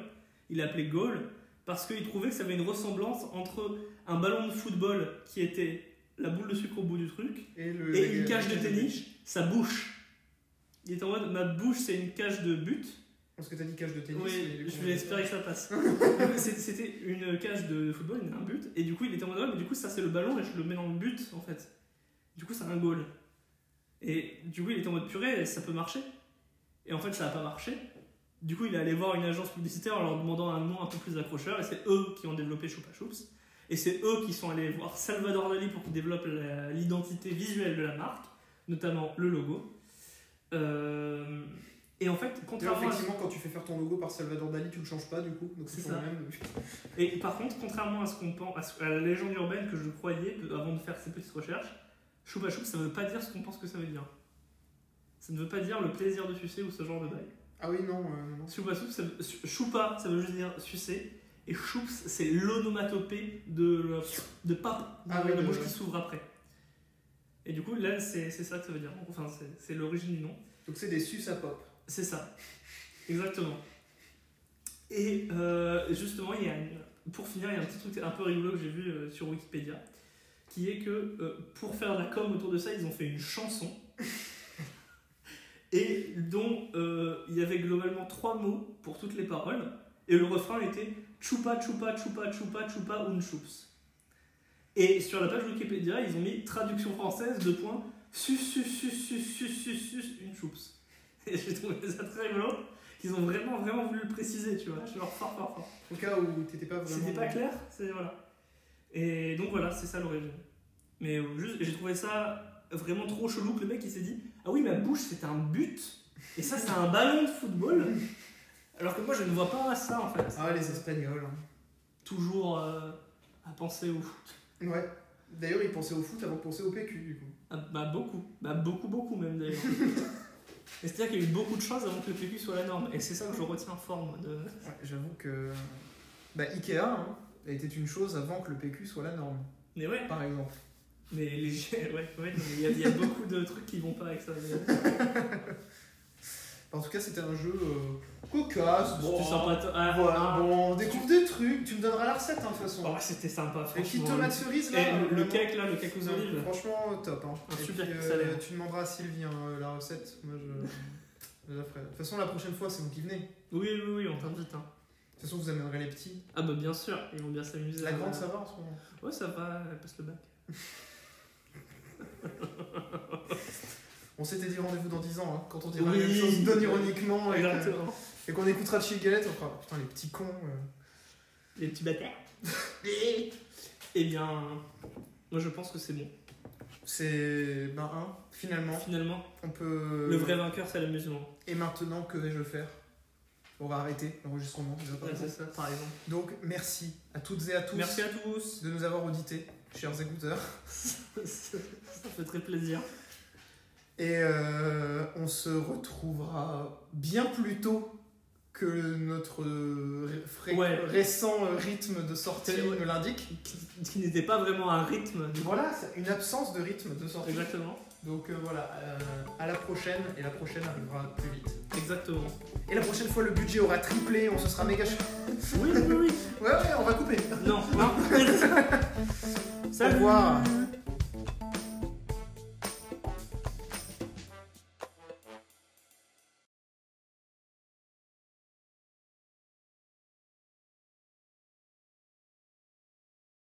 Il l'a appelé Goal parce qu'il trouvait que ça avait une ressemblance entre un ballon de football qui était la boule de sucre au bout du truc Et, le- et une cage de tennis, sa bouche. Il était en mode ma bouche c'est une cage de but. Parce que t'as dit cage de tennis. Oui, je vais espérer que ça passe. C'était une cage de football, un but, et du coup il était en mode ouais, mais du coup ça c'est le ballon et je le mets dans le but en fait. Du coup c'est un goal. Et du coup il était en mode purée, ça peut marcher. Et en fait ça n'a pas marché. Du coup il est allé voir une agence publicitaire en leur demandant un nom un peu plus accrocheur, et c'est eux qui ont développé Choupa Choups. Et c'est eux qui sont allés voir Salvador Dali pour qu'il développe l'identité visuelle de la marque, notamment le logo. Euh, et en fait, contrairement à effectivement, quand tu fais faire ton logo par Salvador Dali, tu le changes pas du coup. Donc C'est ça. même. Et par contre, contrairement à ce qu'on pense, à, à la légende urbaine que je croyais avant de faire ces petites recherches, choupa choup, ça veut pas dire ce qu'on pense que ça veut dire. Ça ne veut pas dire le plaisir de sucer ou ce genre de bail. Ah oui, non, euh, non. Choupa choup, ça veut, choupa, ça veut juste dire sucer. Et choups, c'est l'onomatopée de, de pape, de Ah oui, la de- bouche qui s'ouvre après. Et du coup, là, c'est ça que ça veut dire. Enfin, c'est- l'origine du nom. Donc c'est des sus à pop. C'est ça, exactement. Et euh, justement, il y a une- pour finir, il y a un petit truc un peu rigolo que j'ai vu euh, sur Wikipédia, qui est que euh, pour faire la com autour de ça, ils ont fait une chanson, et dont il y avait globalement trois mots pour toutes les paroles, et le refrain était Chupa Chupa Chupa Chupa Chupa un Chups. Et sur la page Wikipédia, ils ont mis traduction française, deux points, sus sus sus sus sus sus sus une Chups. Et j'ai trouvé ça très rigolo, qu'ils ont vraiment vraiment voulu le préciser, tu vois, genre fort fort fort. Au cas où t'étais pas vraiment. C'était pas clair, c'est voilà. Et donc voilà, c'est ça l'origine. Mais euh, juste, j'ai trouvé ça vraiment trop chelou que le mec il s'est dit Ah oui, ma bouche c'est un but, et ça c'est un ballon de football. Alors que moi je ne vois pas ça en fait. Ah, les Espagnols. hein. Toujours euh, à penser au foot. Ouais. D'ailleurs, ils pensaient au foot avant de penser au PQ du coup. Ah, bah beaucoup, bah beaucoup beaucoup même d'ailleurs. C'est-à-dire qu'il y a eu beaucoup de choses avant que le PQ soit la norme, et c'est ça que je retiens fort moi de. Ouais, j'avoue que. Bah, Ikea hein, était une chose avant que le PQ soit la norme, Mais ouais, par exemple. mais les ouais, ouais, il y, a- il y a beaucoup de trucs qui vont pas avec ça. En tout cas, c'était un jeu euh, cocasse. C'était bon, sympa. Ah, Voilà, ah, bon, on découvre des trucs. Tu me donneras la recette, hein, de toute façon. Oh, c'était sympa, Les petites franchement. tomates cerises, là. Et le, cake là, le cake aux olives. Franchement, top. Hein. Un Et super puis, salé. Tu demanderas à Sylvie hein, la recette. Moi, je, je la ferai. De toute façon, la prochaine fois, c'est vous qui venez. De Oui, oui, oui, on t'invite. Hein. toute façon, vous amènerez les petits. Ah bah bien sûr, ils vont bien s'amuser. La Euh, grande, ça va en ce moment Ouais, ça va, elle passe le bac. On s'était dit rendez-vous dans 10 ans, hein, quand on dira Oui. même chose non ironiquement. Et, et qu'on écoutera Chill Galette, on fera putain, les petits cons. euh. Les petits bâtards. Eh bien, moi je pense que c'est bon. C'est. Ben, finalement, Finalement, on peut. le vrai vainqueur c'est l'amusement. Et maintenant, que vais-je faire? On va arrêter l'enregistrement. Ouais, c'est exemple. ça, par exemple. Donc, merci à toutes et à tous Merci à tous. de nous avoir audités, chers écouteurs. ça fait très plaisir. Et euh, on se retrouvera bien plus tôt que notre ré- fré- Ouais. récent euh, rythme de sortie ouais. nous l'indique. Qui, qui n'était pas vraiment un rythme. Voilà, une absence de rythme de sortie. Exactement. Donc euh, voilà, euh, à la prochaine, et la prochaine arrivera plus vite. Exactement. Et la prochaine fois, le budget aura triplé, on se sera méga. Oui, oui, oui. Ouais, ouais, on va couper. Non, non. Au revoir.